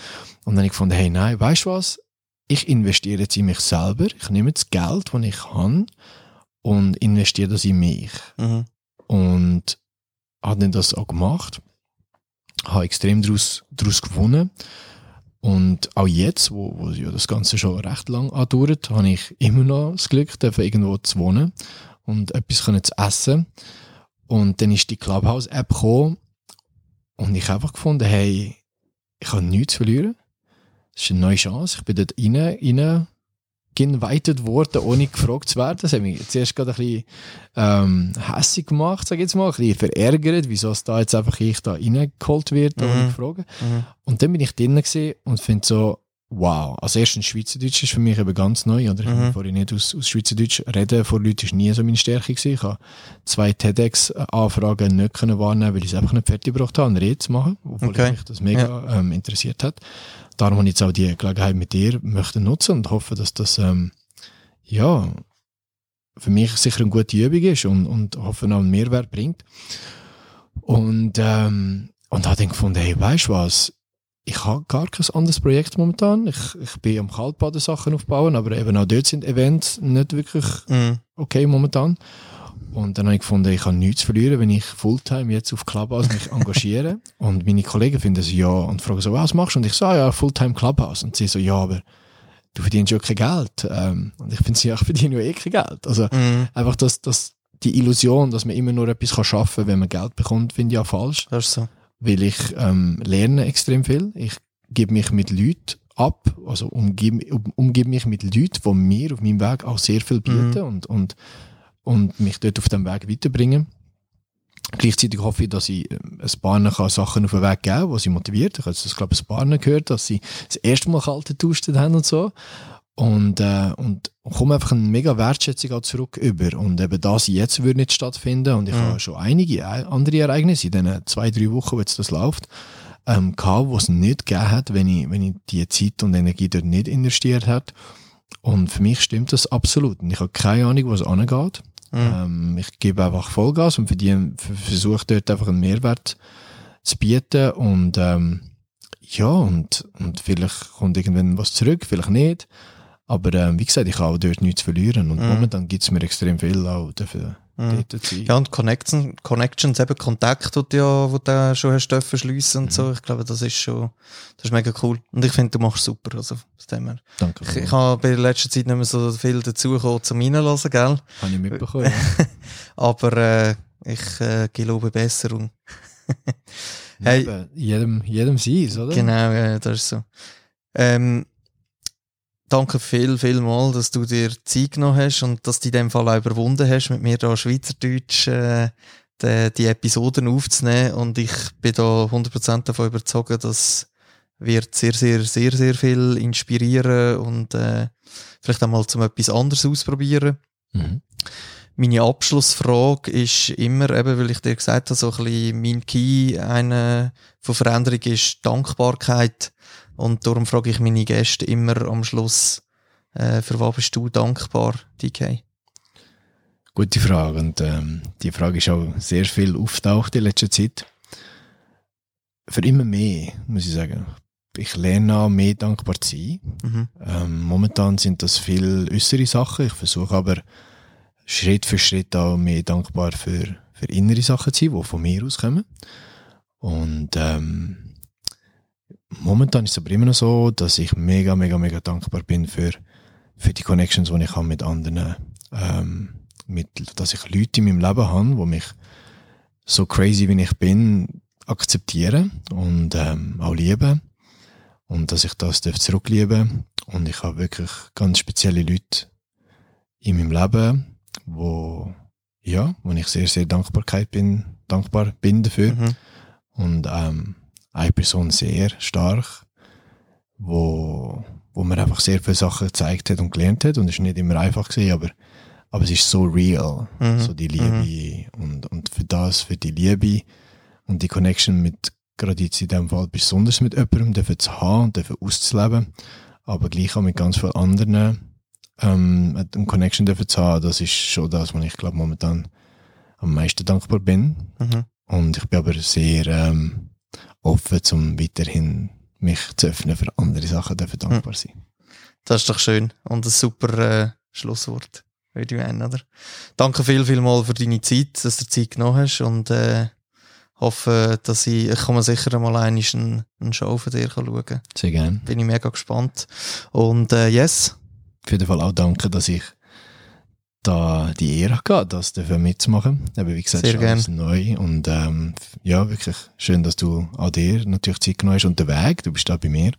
dann habe ich gefunden, hey, nein, weißt du was? Ich investiere jetzt in mich selber. Ich nehme das Geld, das ich habe und investiere das in mich. Mhm. Und habe dann das auch gemacht. Habe extrem daraus, daraus gewonnen. Und auch jetzt, wo, wo ja das Ganze schon recht lang andauert, habe ich immer noch das Glück, irgendwo zu wohnen und etwas können zu essen. Und dann ist die Clubhouse-App gekommen und ich habe einfach gefunden, hey, ich habe nichts zu verlieren. Das ist eine neue Chance. Ich bin dort rein, rein geweitet worden, ohne gefragt zu werden. Das hat mich zuerst gerade ein bisschen ähm, hässig gemacht, sag ich jetzt mal, ein bisschen verärgert, wieso es da jetzt einfach ich da reingeholt wird, ohne Mhm. gefragt. Mhm. Und dann bin ich drinnen gesehen und finde so, wow. Als erstens Schweizerdeutsch ist für mich eben ganz neu. Oder ich Mhm. vorhin nicht aus, aus Schweizerdeutsch reden vor Leuten, ist nie so meine Stärke gewesen. Ich habe zwei TEDx-Anfragen nicht können wahrnehmen, weil ich es einfach nicht fertig gebracht habe, eine Rede zu machen, obwohl Okay. mich das mega ähm, interessiert hat. Darum habe ich jetzt auch die Gelegenheit mit dir möchte nutzen und hoffe, dass das, ähm, ja, für mich sicher eine gute Übung ist und, und hoffe auch einen Mehrwert bringt. Und, ähm, und habe dann gefunden, hey, weißt du was? Ich habe gar kein anderes Projekt momentan. Ich, ich bin am Kaltbaden Sachen aufbauen, aber eben auch dort sind Events nicht wirklich Mhm. okay momentan. Und dann habe ich gefunden, ich kann nichts verlieren, wenn ich Fulltime jetzt auf Clubhouse mich engagiere. [LAUGHS] und meine Kollegen finden so, ja, und fragen so, was machst du? Und ich sage, ja, Fulltime Clubhouse. Und sie so, ja, aber du verdienst ja kein Geld. Ähm, und ich finde, ja, [LAUGHS] ich verdiene ja eh kein Geld. Also Mhm. einfach das, das, die Illusion, dass man immer nur etwas kann schaffen kann, wenn man Geld bekommt, finde ich ja falsch Das ist so. Weil ich ähm, lerne extrem viel. Ich gebe mich mit Leuten ab, also umgebe, um, umgebe mich mit Leuten, die mir auf meinem Weg auch sehr viel bieten und, und, und mich dort auf dem Weg weiterbringen. Gleichzeitig hoffe ich, dass ich ähm, ein paar kann Sachen auf den Weg geben kann, die sie motiviert. Ich habe das, glaube ich, ein paar gehört, dass sie das erste Mal kalte getauscht haben und so. Und, äh, und komme einfach eine mega Wertschätzung auch zurück über. Und eben das jetzt würde nicht stattfinden. Und ich Mhm. habe schon einige äh, andere Ereignisse in den zwei, drei Wochen, wo jetzt das läuft, ähm, gehabt, wo es nicht gegeben hat, wenn ich, wenn ich die Zeit und Energie dort nicht investiert hat. Und für mich stimmt das absolut. Und ich habe keine Ahnung, wo es angeht. Mhm. Ähm, ich gebe einfach Vollgas und verdiene- ver- versuche dort einfach einen Mehrwert zu bieten. Und ähm, ja, und, und vielleicht kommt irgendwann was zurück, vielleicht nicht. Aber ähm, wie gesagt, ich habe auch dort nichts zu verlieren. Und Mhm. momentan gibt es mir extrem viel auch dafür Mhm. Ja, und Connections, Connections eben Kontakt, wo du ja, wo du schon hast dürfen schliessen und so. Ich glaube, das ist schon, das ist mega cool. Und ich finde, du machst super, also, dem her. Danke. Ich, ich habe bei der letzten Zeit nicht mehr so viel dazugekommen zum Reinlassen, gell? Habe ich mitbekommen. ja. [LAUGHS] Aber, äh, ich, äh, gelobe Besserung. [LAUGHS] Hey. Jedem, jedem seins, oder? Genau, ja, das ist so. Ähm, danke viel, viel mal, dass du dir Zeit genommen hast und dass du in dem Fall auch überwunden hast, mit mir da Schweizerdeutsch äh, die, die Episoden aufzunehmen. Und ich bin da 100% davon überzeugt, dass wird sehr, sehr, sehr, sehr viel inspirieren und äh, vielleicht einmal zum etwas anderes ausprobieren. Mhm. Meine Abschlussfrage ist immer, eben, weil ich dir gesagt habe, so ein bisschen mein Key eine von Veränderung ist Dankbarkeit. Und darum frage ich meine Gäste immer am Schluss, äh, für was bist du dankbar, DK? Gute Frage. Und ähm, die Frage ist auch sehr viel auftaucht in letzter Zeit. Für immer mehr, muss ich sagen. Ich lerne an, mehr dankbar zu sein. Mhm. Ähm, momentan sind das viel äußere Sachen. Ich versuche aber Schritt für Schritt auch mehr dankbar für, für innere Sachen zu sein, die von mir auskommen. Und ähm, momentan ist es aber immer noch so, dass ich mega, mega, mega dankbar bin für, für die Connections, die ich habe mit anderen, ähm, mit, dass ich Leute in meinem Leben habe, die mich so crazy, wie ich bin, akzeptieren und ähm, auch lieben. Und dass ich das zurücklieben Und ich habe wirklich ganz spezielle Leute in meinem Leben, wo, ja, wo ich sehr, sehr Dankbarkeit bin, dankbar bin dafür. Mhm. Und ähm, eine Person sehr stark, wo, wo mir einfach sehr viele Sachen gezeigt hat und gelernt hat. Und es ist nicht immer einfach gewesen, aber, aber es ist so real, Mhm. so die Liebe. Und, und für das, für die Liebe und die Connection mit, gerade jetzt in dem Fall besonders mit jemandem, dürfen zu haben und dürfen auszuleben, aber gleich auch mit ganz vielen anderen ähm, eine Connection dürfen zu haben, das ist schon das, was ich glaube momentan am meisten dankbar bin. Mhm. Und ich bin aber sehr ähm, offen, um weiterhin mich zu öffnen für andere Sachen, dürfen dankbar sein. Das ist doch schön und ein super äh, Schlusswort, würde ich meinen, oder? Danke viel, viel mal für deine Zeit, dass du Zeit genommen hast und äh, hoffe, dass ich, ich mir sicher mal einmal eine, eine Show von dir schauen kann. Sehr gerne. Bin ich mega gespannt. Und äh, yes, Auf jeden Fall auch danke, dass ich da die Ehre hatte, das dafür mitzumachen. Eben, wie gesagt, Sehr ist alles neu und ähm, ja, wirklich schön, dass du auch dir natürlich Zeit genommen hast und den Weg, du bist da bei mir.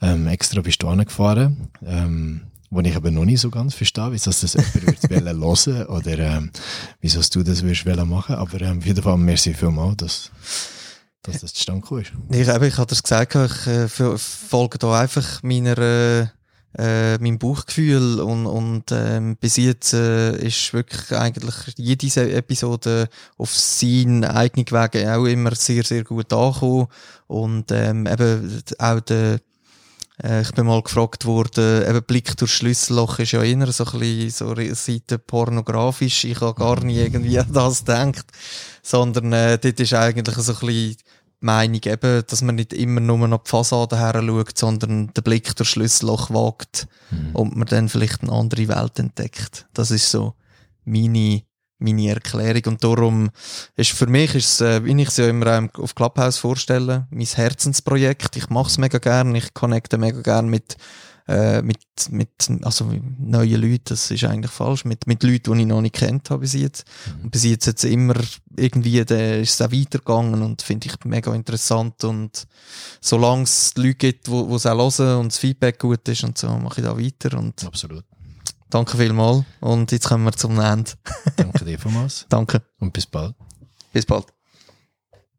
Ähm, extra bist du angefahren, ähm, wo ich aber noch nicht so ganz verstehe, wieso das jemand [LAUGHS] würde hören oder ähm, wieso du das würdest machen. Aber ähm, auf jeden Fall merci vielmals, dass, dass das zustande gekommen ist. ich, eben, ich hatte das gesagt, ich äh, fol- folge da einfach meiner, äh, äh, meinem Bauchgefühl und, und ähm, bis jetzt äh, ist wirklich eigentlich jede Episode auf seinen eigenen Wegen auch immer sehr, sehr gut angekommen und ähm, eben auch der äh, ich bin mal gefragt worden, eben Blick durch Schlüsselloch ist ja eher so ein bisschen so Seite pornografisch. Ich habe gar nie irgendwie an das gedacht. Sondern, äh, dort ist eigentlich so ein bisschen Meinung eben, dass man nicht immer nur nach die Fassade her schaut, sondern den Blick durch Schlüsselloch wagt und man dann vielleicht eine andere Welt entdeckt. Das ist so meine, meine Erklärung. Und darum ist für mich, ist es, äh, wie ich es ja immer auf Clubhouse vorstelle, mein Herzensprojekt. Ich mache es mega gern, ich connecte mega gern mit, äh, mit, mit, also mit neuen Leuten, das ist eigentlich falsch, mit, mit Leuten, die ich noch nicht kennt habe bis jetzt. Und bis jetzt es immer irgendwie, der ist es auch weitergegangen und finde ich mega interessant und solange es Leute gibt, die wo es auch hören und das Feedback gut ist und so, mache ich da weiter und Absolut. danke vielmals und jetzt kommen wir zum Ende. Danke dir vielmals [LAUGHS] danke, und bis bald. bis bald.